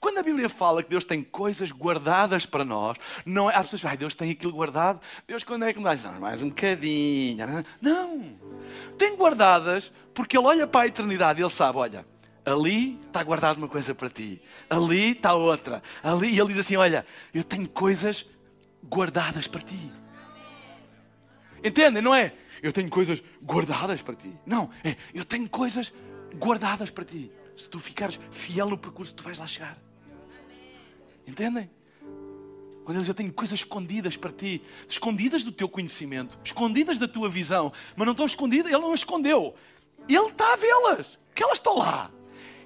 Quando a Bíblia fala que Deus tem coisas guardadas para nós, não é, há pessoas que dizem, Deus tem aquilo guardado, Deus quando é que me dá? Não, mais um bocadinho. Não, tem guardadas porque Ele olha para a eternidade e Ele sabe, olha, ali está guardada uma coisa para ti, ali está outra, ali, e Ele diz assim, olha, eu tenho coisas guardadas para ti. Entendem, não é? Eu tenho coisas guardadas para ti. Não, é, eu tenho coisas guardadas para ti. Se tu ficares fiel no percurso, tu vais lá chegar. Entendem? Quando diz, eu tenho coisas escondidas para ti, escondidas do teu conhecimento, escondidas da tua visão, mas não estão escondidas, ele não as escondeu. Ele está a vê-las, que elas estão lá.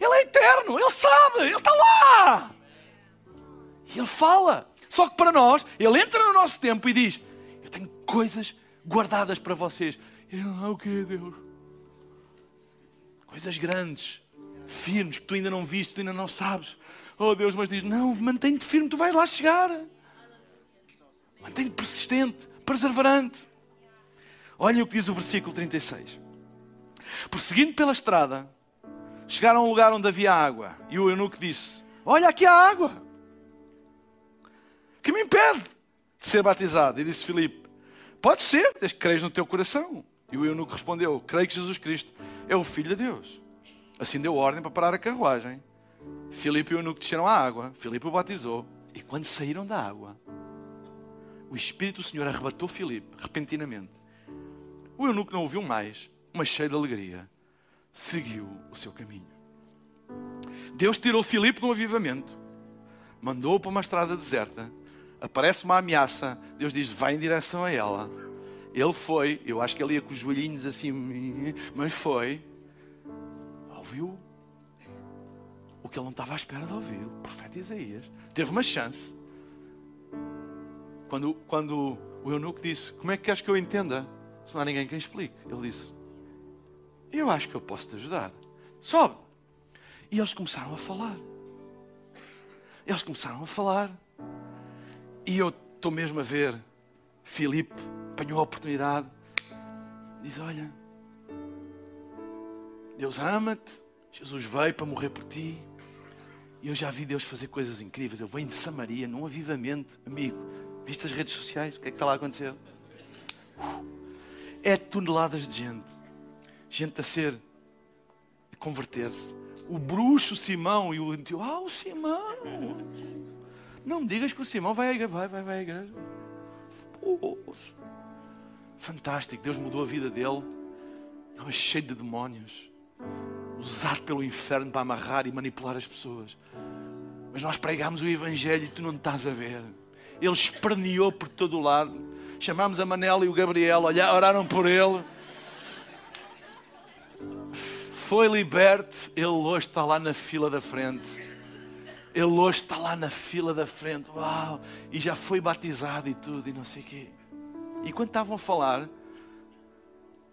Ele é eterno, ele sabe, ele está lá. E ele fala. Só que para nós, ele entra no nosso tempo e diz: Eu tenho coisas guardadas para vocês. Ah, o que, Deus? Coisas grandes, firmes, que tu ainda não viste, tu ainda não sabes. Oh Deus, mas diz: Não, mantém-te firme, tu vais lá chegar. Mantém-te persistente, perseverante. Olhem o que diz o versículo 36. Prosseguindo pela estrada, chegaram a um lugar onde havia água. E o eunuco disse: Olha, aqui há água. Que me impede de ser batizado? E disse Filipe: Pode ser, desde que creis no teu coração. E o eunuco respondeu: Creio que Jesus Cristo é o Filho de Deus. Assim deu ordem para parar a carruagem. Filipe e o eunuco desceram à água. Filipe o batizou. E quando saíram da água, o Espírito do Senhor arrebatou Filipe repentinamente. O eunuco não ouviu mais, mas cheio de alegria, seguiu o seu caminho. Deus tirou Filipe de um avivamento, mandou-o para uma estrada deserta. Aparece uma ameaça, Deus diz: vai em direção a ela. Ele foi, eu acho que ele ia com os joelhinhos assim, mas foi ouviu o que ele não estava à espera de ouvir. O profeta Isaías teve uma chance. Quando, quando o eunuco disse: Como é que queres que eu entenda? Se não há ninguém que explique. Ele disse: Eu acho que eu posso te ajudar. Sobe. E eles começaram a falar. Eles começaram a falar. E eu estou mesmo a ver. Filipe apanhou a oportunidade. Diz: Olha, Deus ama-te, Jesus veio para morrer por ti. E eu já vi Deus fazer coisas incríveis. Eu venho de Samaria, num avivamento, amigo. Viste as redes sociais? O que é que está lá a acontecer? É toneladas de gente. Gente a ser, a converter-se. O bruxo Simão e o antio. Ah, o Simão! Não me digas que o Simão vai à igreja. Vai, vai, vai à igreja. Fantástico. Deus mudou a vida dele. Estava cheio de demónios usado pelo inferno para amarrar e manipular as pessoas. Mas nós pregamos o Evangelho e tu não estás a ver. Ele esperneou por todo o lado. Chamámos a Manela e o Gabriel, oraram por ele. Foi liberto. Ele hoje está lá na fila da frente. Ele hoje está lá na fila da frente. Uau! E já foi batizado e tudo, e não sei o quê. E quando estavam a falar,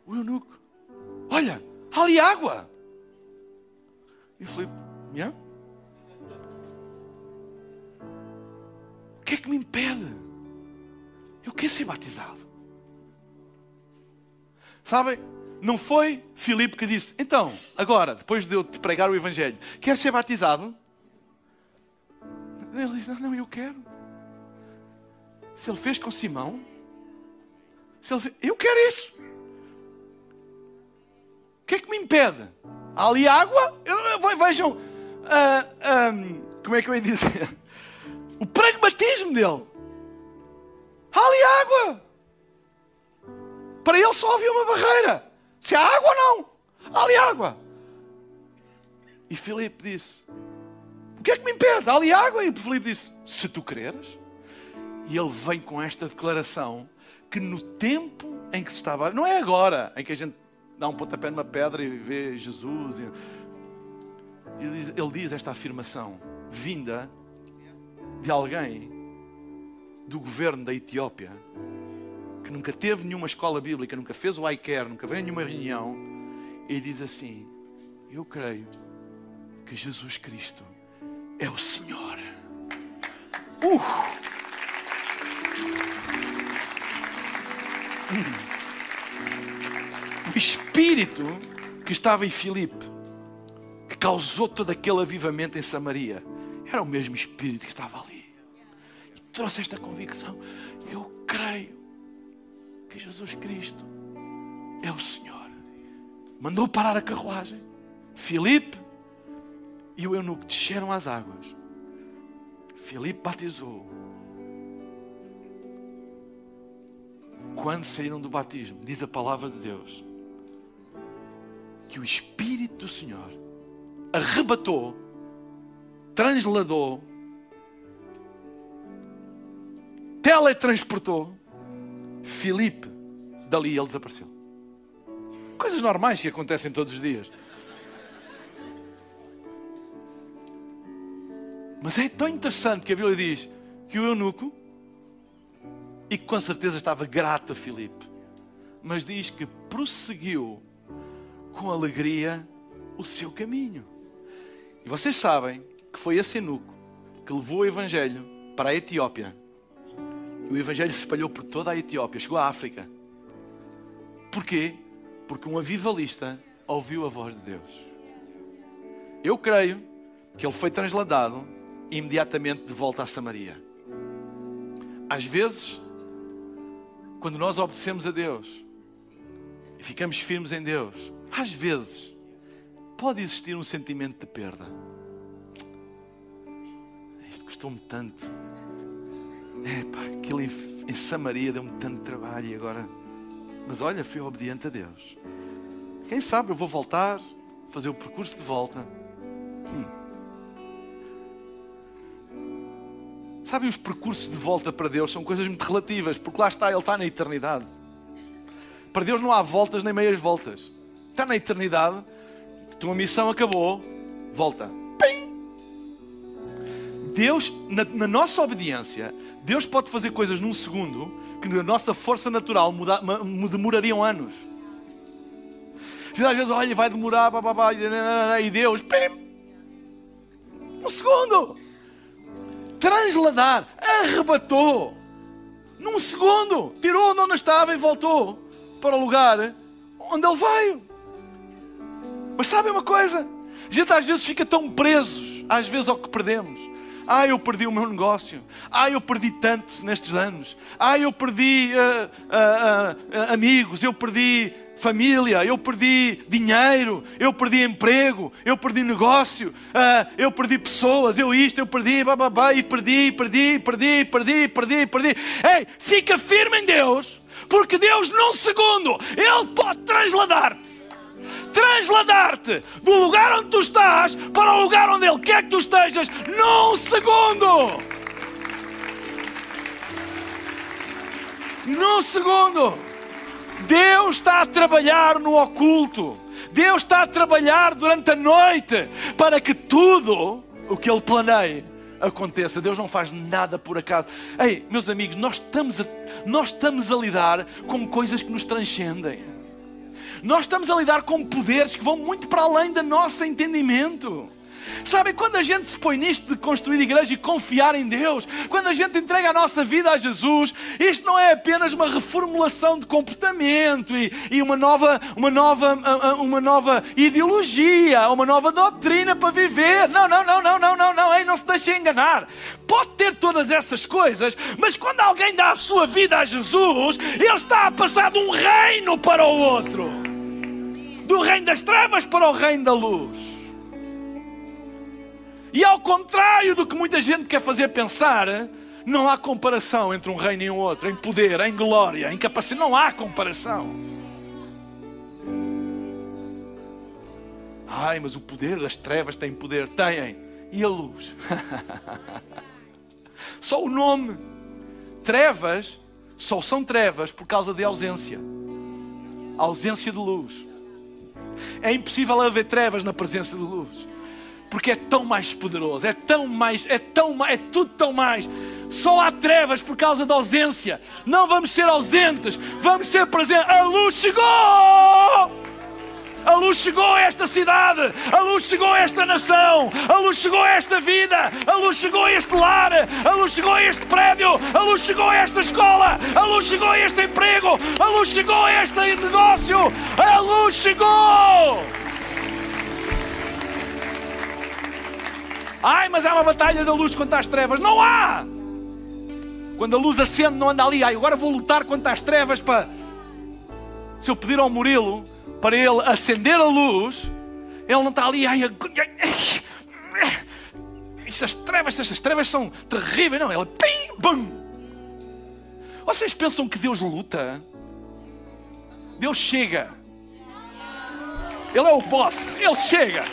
o eunuco, olha, ali água. E falei, yeah? o que é que me impede? Eu quero ser batizado. Sabem? Não foi Filipe que disse, então, agora, depois de eu te pregar o Evangelho, queres ser batizado? Ele disse, não, não, eu quero. Se ele fez com Simão, se ele fez, eu quero isso. O que é que me impede? Há ali água? Vejam, uh, ah, um, como é que eu ia dizer? O pragmatismo dele. Há ali água. Para ele só havia uma barreira. Se há água ou não. Há ali água. E Filipe disse: O que é que me impede? Há ali água? E Filipe disse: Se tu quereres. E ele vem com esta declaração que no tempo em que se estava. Não é agora em que a gente dá um pontapé numa pedra e vê Jesus. Ele diz, ele diz esta afirmação vinda de alguém do governo da Etiópia que nunca teve nenhuma escola bíblica, nunca fez o iCare, nunca veio a nenhuma reunião, e diz assim: Eu creio que Jesus Cristo é o Senhor. Uh! O Espírito que estava em Filipe, que causou todo aquele avivamento em Samaria, era o mesmo Espírito que estava ali. E trouxe esta convicção. Eu creio que Jesus Cristo é o Senhor. Mandou parar a carruagem. Filipe e o eunuco desceram às águas. Filipe batizou. Quando saíram do batismo, diz a palavra de Deus, que o Espírito do Senhor arrebatou, transladou, teletransportou Filipe. Dali ele desapareceu. Coisas normais que acontecem todos os dias. Mas é tão interessante que a Bíblia diz que o eunuco, e que com certeza estava grato a Filipe, mas diz que prosseguiu com alegria o seu caminho. E vocês sabem que foi esse eunuco que levou o Evangelho para a Etiópia. E o Evangelho se espalhou por toda a Etiópia, chegou à África. Porquê? Porque um avivalista ouviu a voz de Deus. Eu creio que ele foi transladado imediatamente de volta a Samaria. Às vezes, quando nós obedecemos a Deus e ficamos firmes em Deus, às vezes pode existir um sentimento de perda. Isto custou-me tanto. É pá, aquilo em, em Samaria deu-me tanto trabalho e agora. Mas olha, fui obediente a Deus. Quem sabe eu vou voltar, fazer o percurso de volta. Hum. Sabem, os percursos de volta para Deus são coisas muito relativas, porque lá está, Ele está na eternidade. Para Deus não há voltas nem meias voltas. Está na eternidade, tua missão acabou, volta. Deus, na, na, nossa obediência, Deus pode fazer coisas num segundo que na nossa força natural muda, demorariam anos. Às vezes, olha, vai demorar, babá, e Deus, pim! Um segundo! transladar, arrebatou. Num segundo, tirou onde estava e voltou para o lugar onde ele veio. Mas sabem uma coisa? A gente às vezes fica tão presos, às vezes, ao que perdemos. Ah, eu perdi o meu negócio. Ah, eu perdi tanto nestes anos. Ah, eu perdi uh, uh, uh, amigos. Eu perdi família, eu perdi dinheiro, eu perdi emprego, eu perdi negócio, eu perdi pessoas, eu isto, eu perdi, bababá, e perdi, perdi, perdi, perdi, perdi, perdi. Ei, fica firme em Deus, porque Deus, num segundo, Ele pode transladar-te. Transladar-te do lugar onde tu estás para o lugar onde Ele quer que tu estejas, num segundo. Num segundo. Deus está a trabalhar no oculto. Deus está a trabalhar durante a noite para que tudo o que Ele planeia aconteça. Deus não faz nada por acaso. Ei, meus amigos, nós estamos a, nós estamos a lidar com coisas que nos transcendem. Nós estamos a lidar com poderes que vão muito para além do nosso entendimento. Sabem, quando a gente se põe nisto de construir igreja e confiar em Deus, quando a gente entrega a nossa vida a Jesus, isto não é apenas uma reformulação de comportamento e, e uma, nova, uma, nova, uma nova ideologia, uma nova doutrina para viver. Não, não, não, não, não, não, não, ei, não se deixe enganar. Pode ter todas essas coisas, mas quando alguém dá a sua vida a Jesus, ele está a passar de um reino para o outro. Do reino das trevas para o reino da luz. E ao contrário do que muita gente quer fazer pensar, não há comparação entre um reino e um outro, em poder, em glória, em capacidade, não há comparação. Ai, mas o poder das trevas tem poder, têm. E a luz? Só o nome trevas só são trevas por causa de ausência ausência de luz. É impossível haver trevas na presença de luz. Porque é tão mais poderoso, é tão mais, é tão é tudo tão mais. Só há trevas por causa da ausência. Não vamos ser ausentes, vamos ser presentes. A luz chegou! A luz chegou a esta cidade, a luz chegou a esta nação, a luz chegou a esta vida, a luz chegou a este lar, a luz chegou a este prédio, a luz chegou a esta escola, a luz chegou a este emprego, a luz chegou a este negócio, a luz chegou! Ai, mas há uma batalha da luz contra as trevas. Não há! Quando a luz acende, não anda ali. Ai, agora vou lutar contra as trevas para. Se eu pedir ao Murilo para ele acender a luz, ele não está ali. Ai, estas trevas, estas trevas são terríveis. Não, ele pim, bum. Vocês pensam que Deus luta? Deus chega. Ele é o boss, ele chega.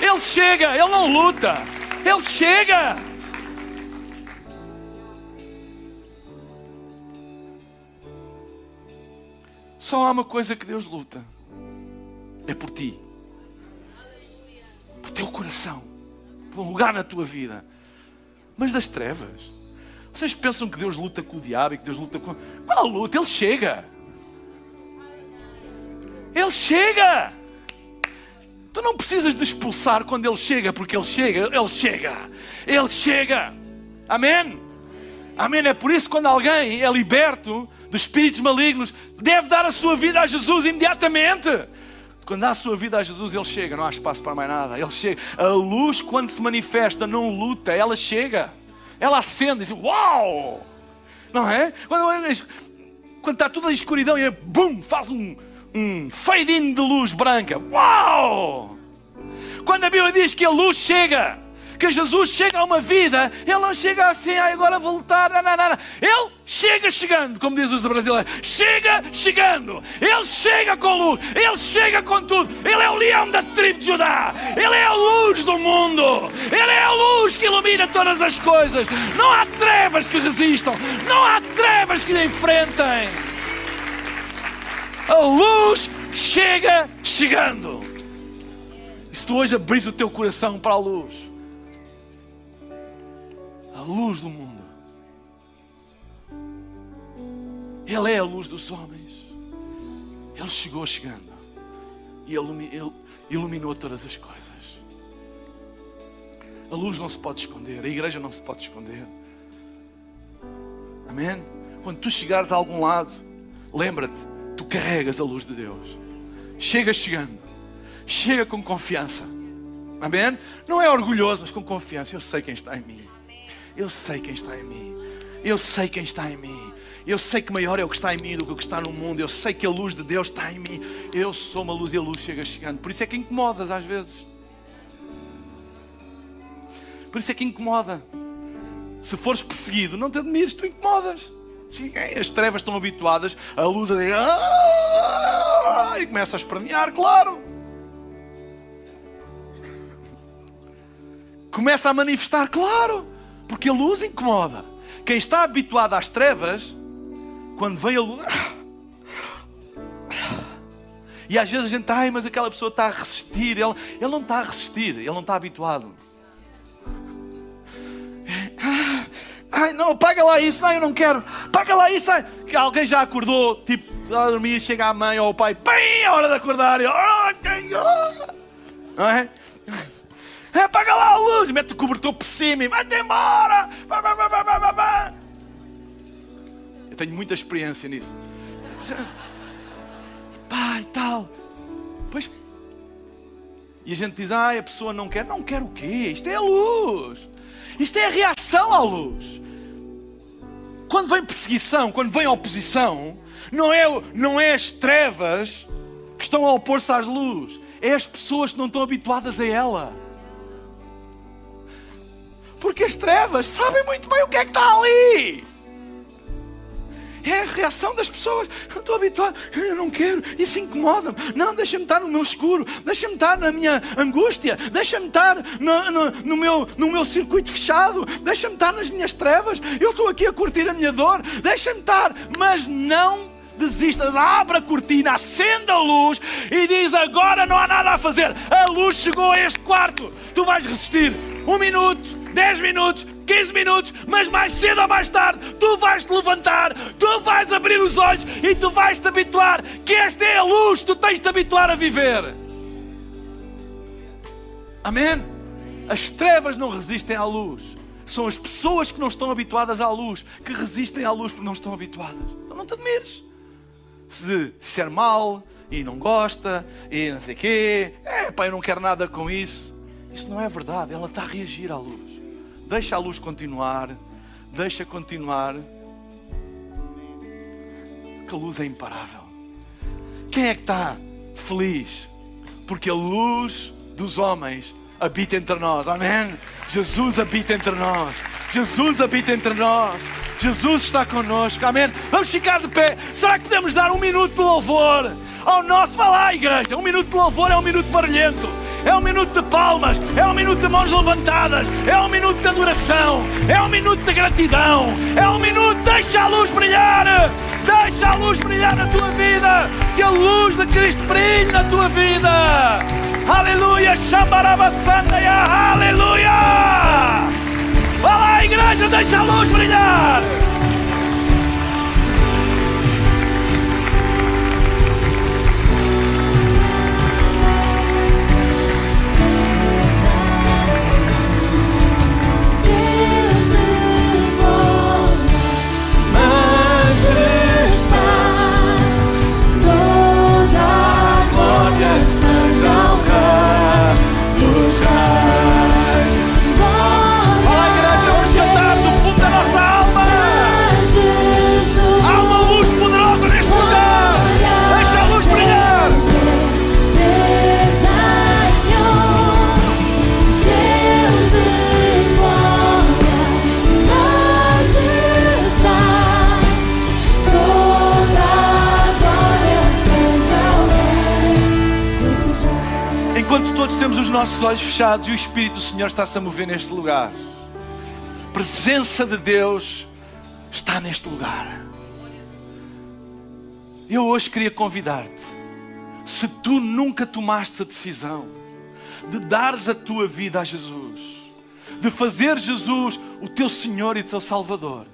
Ele chega, ele não luta. Ele chega. Só há uma coisa que Deus luta: é por ti, por teu coração, por um lugar na tua vida. Mas das trevas, vocês pensam que Deus luta com o diabo e que Deus luta com. Qual luta? Ele chega. Ele chega. Tu não precisas de expulsar quando Ele chega, porque Ele chega, Ele chega, Ele chega. Amém? Amém? É por isso que quando alguém é liberto, de espíritos malignos, deve dar a sua vida a Jesus imediatamente. Quando dá a sua vida a Jesus, ele chega, não há espaço para mais nada. Ele chega. A luz, quando se manifesta, não luta, ela chega. Ela acende diz: Uau! Não é? Quando, quando está toda a escuridão e bum, faz um, um fade-in de luz branca. Uau! Quando a Bíblia diz que a luz chega, que Jesus chega a uma vida, ele não chega assim, ah, agora vou lutar, não, não, não. Ele chega chegando, como diz os brasileiros, chega chegando, ele chega com luz, ele chega com tudo, ele é o leão da tribo de Judá, ele é a luz do mundo, ele é a luz que ilumina todas as coisas. Não há trevas que resistam, não há trevas que lhe enfrentem. A luz chega chegando. E se tu hoje abris o teu coração para a luz, luz do mundo. Ele é a luz dos homens. Ele chegou chegando e ele iluminou todas as coisas. A luz não se pode esconder, a igreja não se pode esconder. Amém? Quando tu chegares a algum lado, lembra-te, tu carregas a luz de Deus. Chega chegando, chega com confiança. Amém? Não é orgulhoso, mas com confiança. Eu sei quem está em mim. Eu sei quem está em mim. Eu sei quem está em mim. Eu sei que maior é o que está em mim do que o que está no mundo. Eu sei que a luz de Deus está em mim. Eu sou uma luz e a luz chega chegando. Por isso é que incomodas às vezes. Por isso é que incomoda. Se fores perseguido, não te admires, tu incomodas. As trevas estão habituadas, a luz a e começa a espernear, claro. Começa a manifestar, claro. Porque a luz incomoda. Quem está habituado às trevas, quando vem a luz. E às vezes a gente, ai, mas aquela pessoa está a resistir. Ele, ele não está a resistir, ele não está habituado. Ai, não, paga lá isso, não, eu não quero. Paga lá isso. Ai. Alguém já acordou, tipo, a dormir, chega a mãe ou o pai, bem, é hora de acordar. E, não é? É, apaga lá a luz, mete o cobertor por cima e vai-te embora. Eu tenho muita experiência nisso. Pai, tal. Pois. E a gente diz, ah, a pessoa não quer. Não quer o quê? Isto é a luz. Isto é a reação à luz. Quando vem perseguição, quando vem oposição, não é, não é as trevas que estão a opor-se às luzes. É as pessoas que não estão habituadas a ela. Porque as trevas sabem muito bem o que é que está ali. É a reação das pessoas. Eu estou habituado, eu não quero, isso incomoda-me. Não, deixa-me estar no meu escuro, deixa-me estar na minha angústia, deixa-me estar no, no, no, meu, no meu circuito fechado, deixa-me estar nas minhas trevas. Eu estou aqui a curtir a minha dor, deixa-me estar, mas não desistas, abre a cortina, acenda a luz e diz: Agora não há nada a fazer. A luz chegou a este quarto. Tu vais resistir um minuto, dez minutos, 15 minutos, mas mais cedo ou mais tarde tu vais te levantar, tu vais abrir os olhos e tu vais te habituar que esta é a luz, tu tens de te habituar a viver. Amém? As trevas não resistem à luz. São as pessoas que não estão habituadas à luz que resistem à luz porque não estão habituadas. Então não te admires se disser mal e não gosta e não sei o quê, é pá, eu não quero nada com isso. Isso não é verdade, ela está a reagir à luz. Deixa a luz continuar, deixa continuar. Que luz é imparável. Quem é que está feliz? Porque a luz dos homens habita entre nós, amém? Jesus habita entre nós, Jesus habita entre nós. Jesus está conosco, amém? Vamos ficar de pé. Será que podemos dar um minuto de louvor ao nosso? Vá lá, igreja. Um minuto de louvor é um minuto barulhento. É um minuto de palmas, é um minuto de mãos levantadas, é um minuto de adoração, é um minuto de gratidão, é um minuto, deixa a luz brilhar, deixa a luz brilhar na tua vida, que a luz de Cristo brilhe na tua vida. Aleluia, Xambarabassandaia, aleluia! Vá lá, igreja, deixa a luz brilhar. Olhos fechados e o Espírito do Senhor está-se a mover neste lugar. A presença de Deus está neste lugar. Eu hoje queria convidar-te, se tu nunca tomaste a decisão de dares a tua vida a Jesus, de fazer Jesus o teu Senhor e o teu Salvador,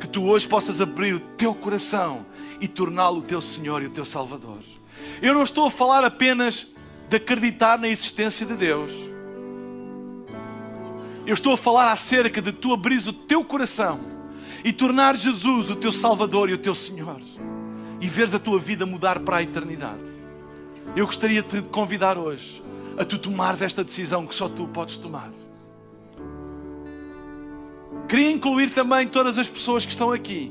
que tu hoje possas abrir o teu coração e torná-lo o teu Senhor e o teu Salvador. Eu não estou a falar apenas de acreditar na existência de Deus. Eu estou a falar acerca de tu abrir o teu coração e tornar Jesus o teu Salvador e o teu Senhor e veres a tua vida mudar para a eternidade. Eu gostaria de te convidar hoje a tu tomares esta decisão que só tu podes tomar. Queria incluir também todas as pessoas que estão aqui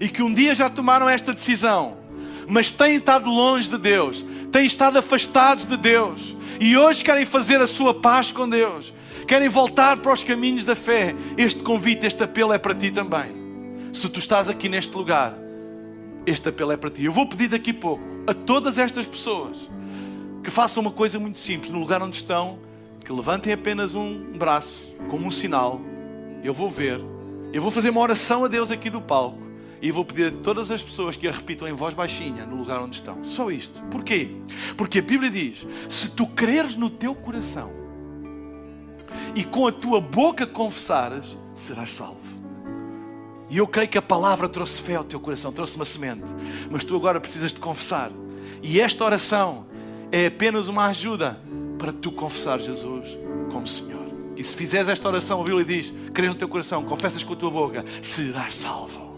e que um dia já tomaram esta decisão, mas têm estado longe de Deus, têm estado afastados de Deus e hoje querem fazer a sua paz com Deus, querem voltar para os caminhos da fé, este convite, este apelo é para ti também. Se tu estás aqui neste lugar, este apelo é para ti. Eu vou pedir daqui a pouco a todas estas pessoas que façam uma coisa muito simples no lugar onde estão, que levantem apenas um braço como um sinal. Eu vou ver, eu vou fazer uma oração a Deus aqui do palco. E vou pedir a todas as pessoas que a repitam em voz baixinha no lugar onde estão. Só isto. Porquê? Porque a Bíblia diz: se tu creres no teu coração e com a tua boca confessares, serás salvo. E eu creio que a palavra trouxe fé ao teu coração, trouxe uma semente. Mas tu agora precisas de confessar. E esta oração é apenas uma ajuda para tu confessar Jesus como Senhor. E se fizeres esta oração, a Bíblia diz: crees no teu coração, confessas com a tua boca, serás salvo.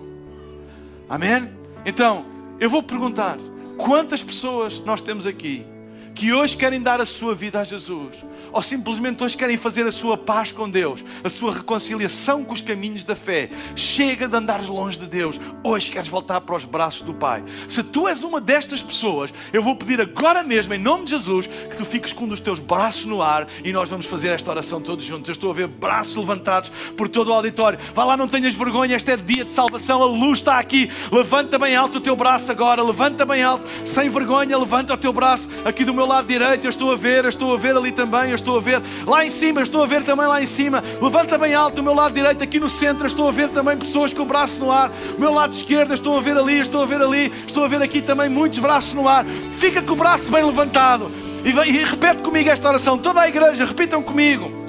Amém? Então, eu vou perguntar: quantas pessoas nós temos aqui que hoje querem dar a sua vida a Jesus, ou simplesmente hoje querem fazer a sua paz com Deus, a sua reconciliação com os caminhos da fé, chega de andares longe de Deus, hoje queres voltar para os braços do Pai. Se tu és uma destas pessoas, eu vou pedir agora mesmo, em nome de Jesus, que tu fiques com um teus braços no ar e nós vamos fazer esta oração todos juntos. Eu estou a ver braços levantados por todo o auditório. Vá lá, não tenhas vergonha, este é dia de salvação, a luz está aqui. Levanta bem alto o teu braço agora, levanta bem alto, sem vergonha, levanta o teu braço aqui do meu lado direito. Eu estou a ver, eu estou a ver ali também, eu estou a ver lá em cima, eu estou a ver também lá em cima. Levanta bem alto o meu lado direito, aqui no centro, eu estou a ver também pessoas com o braço no ar. O meu lado esquerdo, eu estou a ver ali, estou a ver ali, estou a ver aqui também muitos braços no ar. Fica com o braço bem levantado. E, e repete comigo esta oração. Toda a igreja, repitam comigo.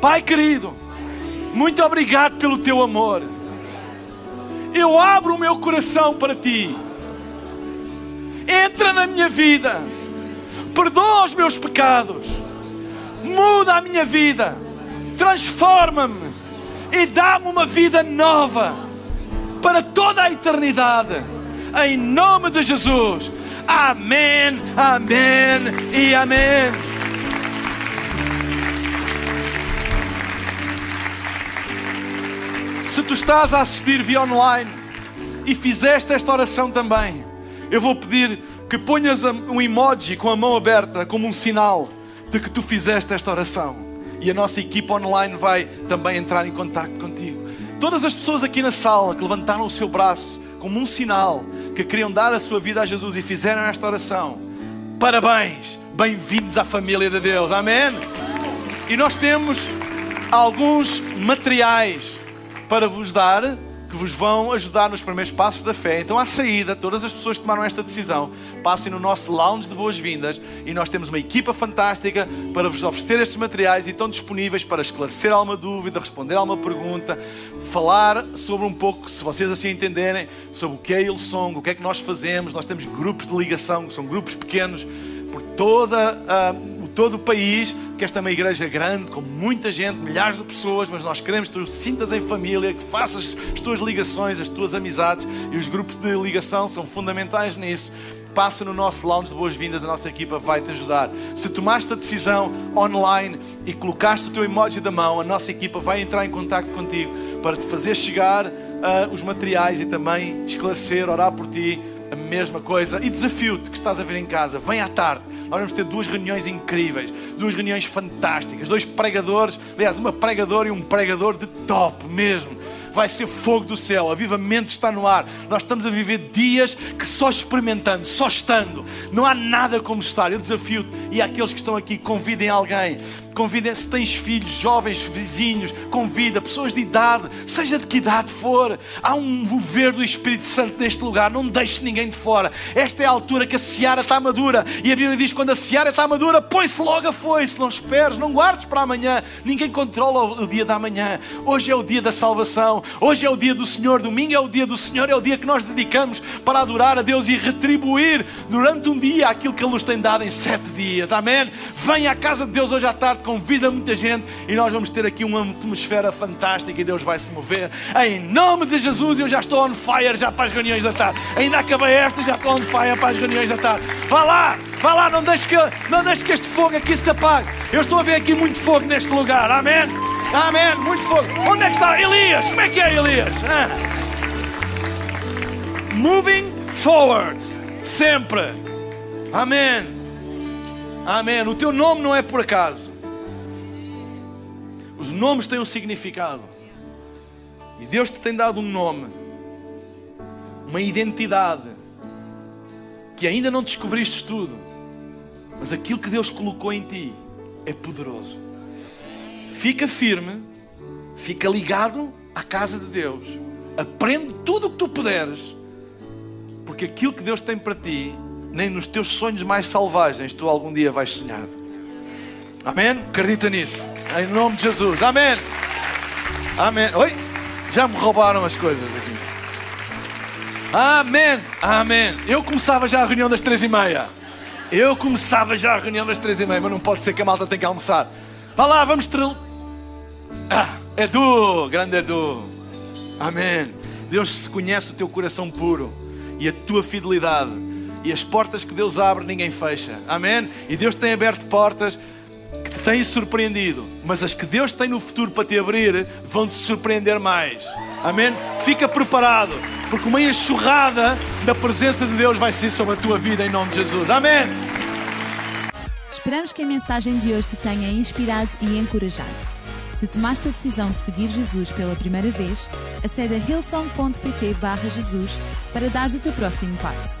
Pai querido, muito obrigado pelo teu amor. Eu abro o meu coração para ti. Entra na minha vida. Perdoa os meus pecados. Muda a minha vida. Transforma-me. E dá-me uma vida nova para toda a eternidade. Em nome de Jesus. Amém, amém e amém. Se tu estás a assistir via online e fizeste esta oração também, eu vou pedir que ponhas um emoji com a mão aberta como um sinal de que tu fizeste esta oração. E a nossa equipa online vai também entrar em contato contigo. Todas as pessoas aqui na sala que levantaram o seu braço como um sinal que queriam dar a sua vida a Jesus e fizeram esta oração, parabéns, bem-vindos à família de Deus, amém? E nós temos alguns materiais para vos dar que vos vão ajudar nos primeiros passos da fé. Então, à saída, todas as pessoas que tomaram esta decisão, passem no nosso lounge de boas-vindas e nós temos uma equipa fantástica para vos oferecer estes materiais e estão disponíveis para esclarecer alguma dúvida, responder alguma pergunta, falar sobre um pouco, se vocês assim entenderem, sobre o que é Ilsong, o que é que nós fazemos. Nós temos grupos de ligação, que são grupos pequenos por toda uh, todo o país, que esta é uma igreja grande, com muita gente, milhares de pessoas, mas nós queremos que tu sintas em família, que faças as tuas ligações, as tuas amizades, e os grupos de ligação são fundamentais nisso. Passa no nosso lounge de boas-vindas, a nossa equipa vai te ajudar. Se tomaste a decisão online e colocaste o teu emoji da mão, a nossa equipa vai entrar em contato contigo para te fazer chegar uh, os materiais e também esclarecer, orar por ti, a mesma coisa. E desafio-te que estás a ver em casa, vem à tarde nós vamos ter duas reuniões incríveis, duas reuniões fantásticas, dois pregadores, aliás, uma pregadora e um pregador de top mesmo vai ser fogo do céu, avivamento está no ar. Nós estamos a viver dias que só experimentando, só estando, não há nada como estar. Eu desafio-te e àqueles que estão aqui, convidem alguém. Convidem, se tens filhos, jovens, vizinhos, convida, pessoas de idade, seja de que idade for. Há um mover do Espírito Santo neste lugar, não deixe ninguém de fora. Esta é a altura que a seara está madura. E a Bíblia diz: quando a seara está madura, põe-se logo a foice, não esperes, não guardes para amanhã. Ninguém controla o dia da manhã. Hoje é o dia da salvação, hoje é o dia do Senhor, domingo é o dia do Senhor, é o dia que nós dedicamos para adorar a Deus e retribuir durante um dia aquilo que Ele nos tem dado em sete dias. Amém? Venha à casa de Deus hoje à tarde convida muita gente e nós vamos ter aqui uma atmosfera fantástica e Deus vai se mover. Em nome de Jesus, eu já estou on fire já para as reuniões da tarde. Ainda acabei esta e já estou on fire para as reuniões da tarde. Vá lá, vá lá, não deixe que, não deixe que este fogo aqui se apague. Eu estou a ver aqui muito fogo neste lugar. Amém? Amém, muito fogo. Onde é que está Elias? Como é que é Elias? Ah. Moving forward, sempre. Amém. Amém. O teu nome não é por acaso. Os nomes têm um significado. E Deus te tem dado um nome, uma identidade, que ainda não descobriste tudo, mas aquilo que Deus colocou em ti é poderoso. Fica firme, fica ligado à casa de Deus, aprende tudo o que tu puderes, porque aquilo que Deus tem para ti, nem nos teus sonhos mais selvagens tu algum dia vais sonhar. Amém? Acredita nisso. Em nome de Jesus. Amém. Amém. Oi? Já me roubaram as coisas aqui. Amém. Amém. Eu começava já a reunião das três e meia. Eu começava já a reunião das três e meia, mas não pode ser que a malta tenha que almoçar. Vá lá, vamos ter. Ah, Edu, grande Edu. Amém. Deus conhece o teu coração puro e a tua fidelidade E as portas que Deus abre, ninguém fecha. Amém? E Deus tem aberto portas que te têm surpreendido, mas as que Deus tem no futuro para te abrir vão te surpreender mais. Amém? Fica preparado, porque uma enxurrada da presença de Deus vai ser sobre a tua vida em nome de Jesus. Amém? Esperamos que a mensagem de hoje te tenha inspirado e encorajado. Se tomaste a decisão de seguir Jesus pela primeira vez, acede a hillsong.pt Jesus para dar o teu próximo passo.